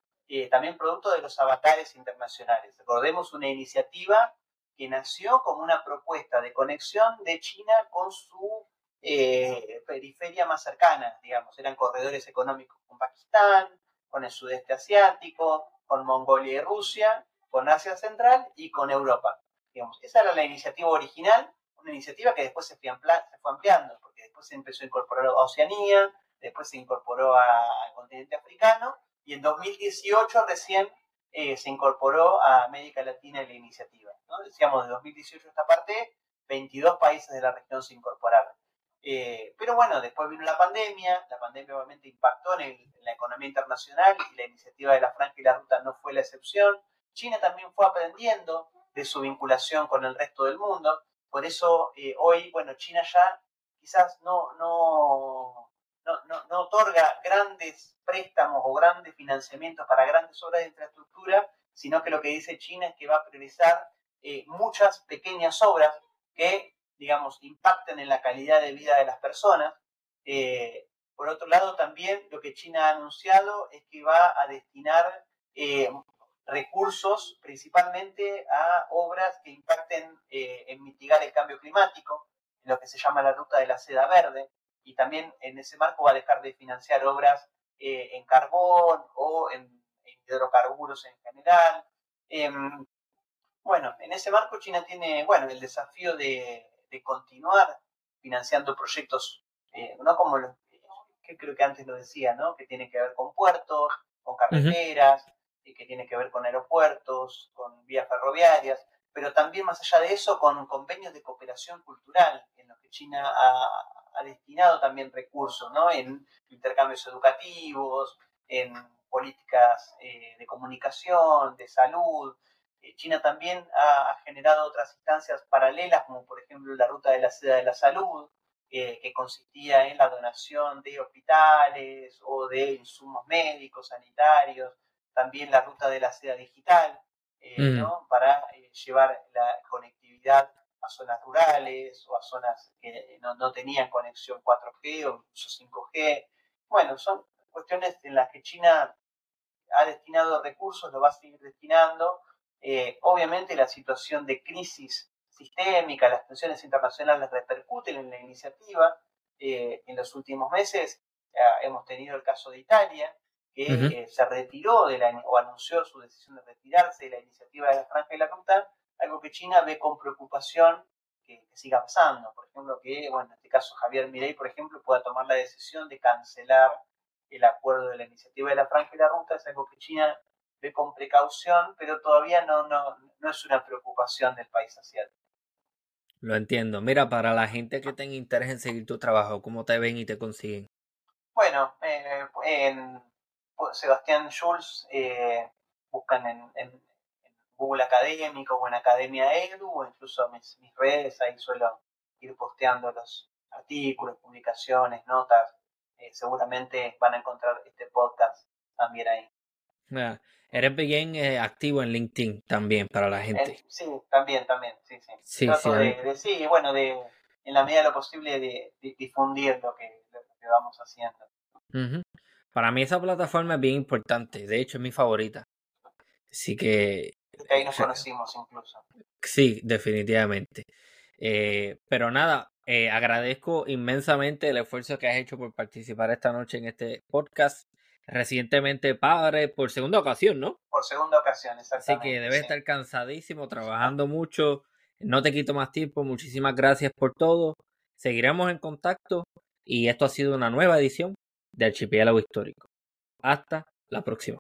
también producto de los avatares internacionales. Recordemos una iniciativa que nació como una propuesta de conexión de China con su periferia más cercana, digamos, eran corredores económicos con Pakistán, con el sudeste asiático, con Mongolia y Rusia, con Asia Central y con Europa esa era la iniciativa original, una iniciativa que después se fue, ampliando, porque después se empezó a incorporar a Oceanía, después se incorporó al continente africano, y en 2018 recién eh, se incorporó a América Latina la iniciativa. Decíamos, de 2018 a esta parte, 22 países de la región se incorporaron. Eh, pero bueno, después vino la pandemia, la pandemia obviamente impactó en, en, la economía internacional y la iniciativa de la Franja y la Ruta no fue la excepción. China también fue aprendiendo, de su vinculación con el resto del mundo. Por eso eh, hoy, bueno, China ya quizás no, no, no, no, otorga grandes préstamos o grandes financiamientos para grandes obras de infraestructura, sino que lo que dice China es que va a priorizar eh, muchas pequeñas obras que, digamos, impacten en la calidad de vida de las personas. Eh, por otro lado, también lo que China ha anunciado es que va a destinar recursos principalmente a obras que impacten eh, en mitigar el cambio climático, en lo que se llama la ruta de la seda verde, y también en ese marco va a dejar de financiar obras eh, en carbón o en, hidrocarburos en general. Em, bueno, en ese marco China tiene bueno, el desafío de, continuar financiando proyectos, eh, no como los que creo que antes lo decía, ¿no? que tiene que ver con puertos, con carreteras, que tiene que ver con aeropuertos, con vías ferroviarias, pero también más allá de eso con convenios de cooperación cultural, en los que China ha, destinado también recursos, ¿no? En intercambios educativos, en políticas eh, de comunicación, de salud. Eh, China también ha, generado otras instancias paralelas, como por ejemplo la Ruta de la Seda de la Salud, eh, que consistía en la donación de hospitales o de insumos médicos, sanitarios, también la ruta de la seda digital, eh, mm. para eh, llevar la conectividad a zonas rurales o a zonas que no, tenían conexión 4G o incluso 5G. Bueno, son cuestiones en las que China ha destinado recursos, lo va a seguir destinando. Eh, obviamente la situación de crisis sistémica, las tensiones internacionales repercuten en la iniciativa. en los últimos meses hemos tenido el caso de Italia, que eh, se retiró de la, o anunció su decisión de retirarse de la iniciativa de la Franja y la Ruta, algo que China ve con preocupación, que, siga pasando. Por ejemplo, que, bueno, en este caso Javier Mirey, por ejemplo, pueda tomar la decisión de cancelar el acuerdo de la iniciativa de la franja y la ruta, es algo que China ve con precaución, pero todavía no, no, no es una preocupación del país asiático. Lo entiendo. Mira, para la gente que tenga interés en seguir tu trabajo, ¿cómo te ven y te consiguen? Bueno, eh, en Sebastián Schulz eh, buscan en, Google Académico o en Academia Edu o incluso mis, mis redes, ahí suelo ir posteando los artículos, publicaciones, notas. Eh, seguramente van a encontrar este podcast también ahí. eres bien eh, activo en LinkedIn también para la gente. sí, también, también, sí, sí. sí, Trato de, sí, bueno, de, en la medida de lo posible de, difundir lo que, lo que vamos haciendo. Para mí esa plataforma es bien importante, de hecho es mi favorita. Así que... ahí nos conocimos incluso. Sí, definitivamente. Eh, pero nada, eh, agradezco inmensamente el esfuerzo que has hecho por participar esta noche en este podcast. Recientemente padre por segunda ocasión, ¿no? Por segunda ocasión, exactamente. Así que debes estar cansadísimo, trabajando mucho. No te quito más tiempo. Muchísimas gracias por todo. Seguiremos en contacto y esto ha sido una nueva edición de Archipiélago Histórico. Hasta la próxima.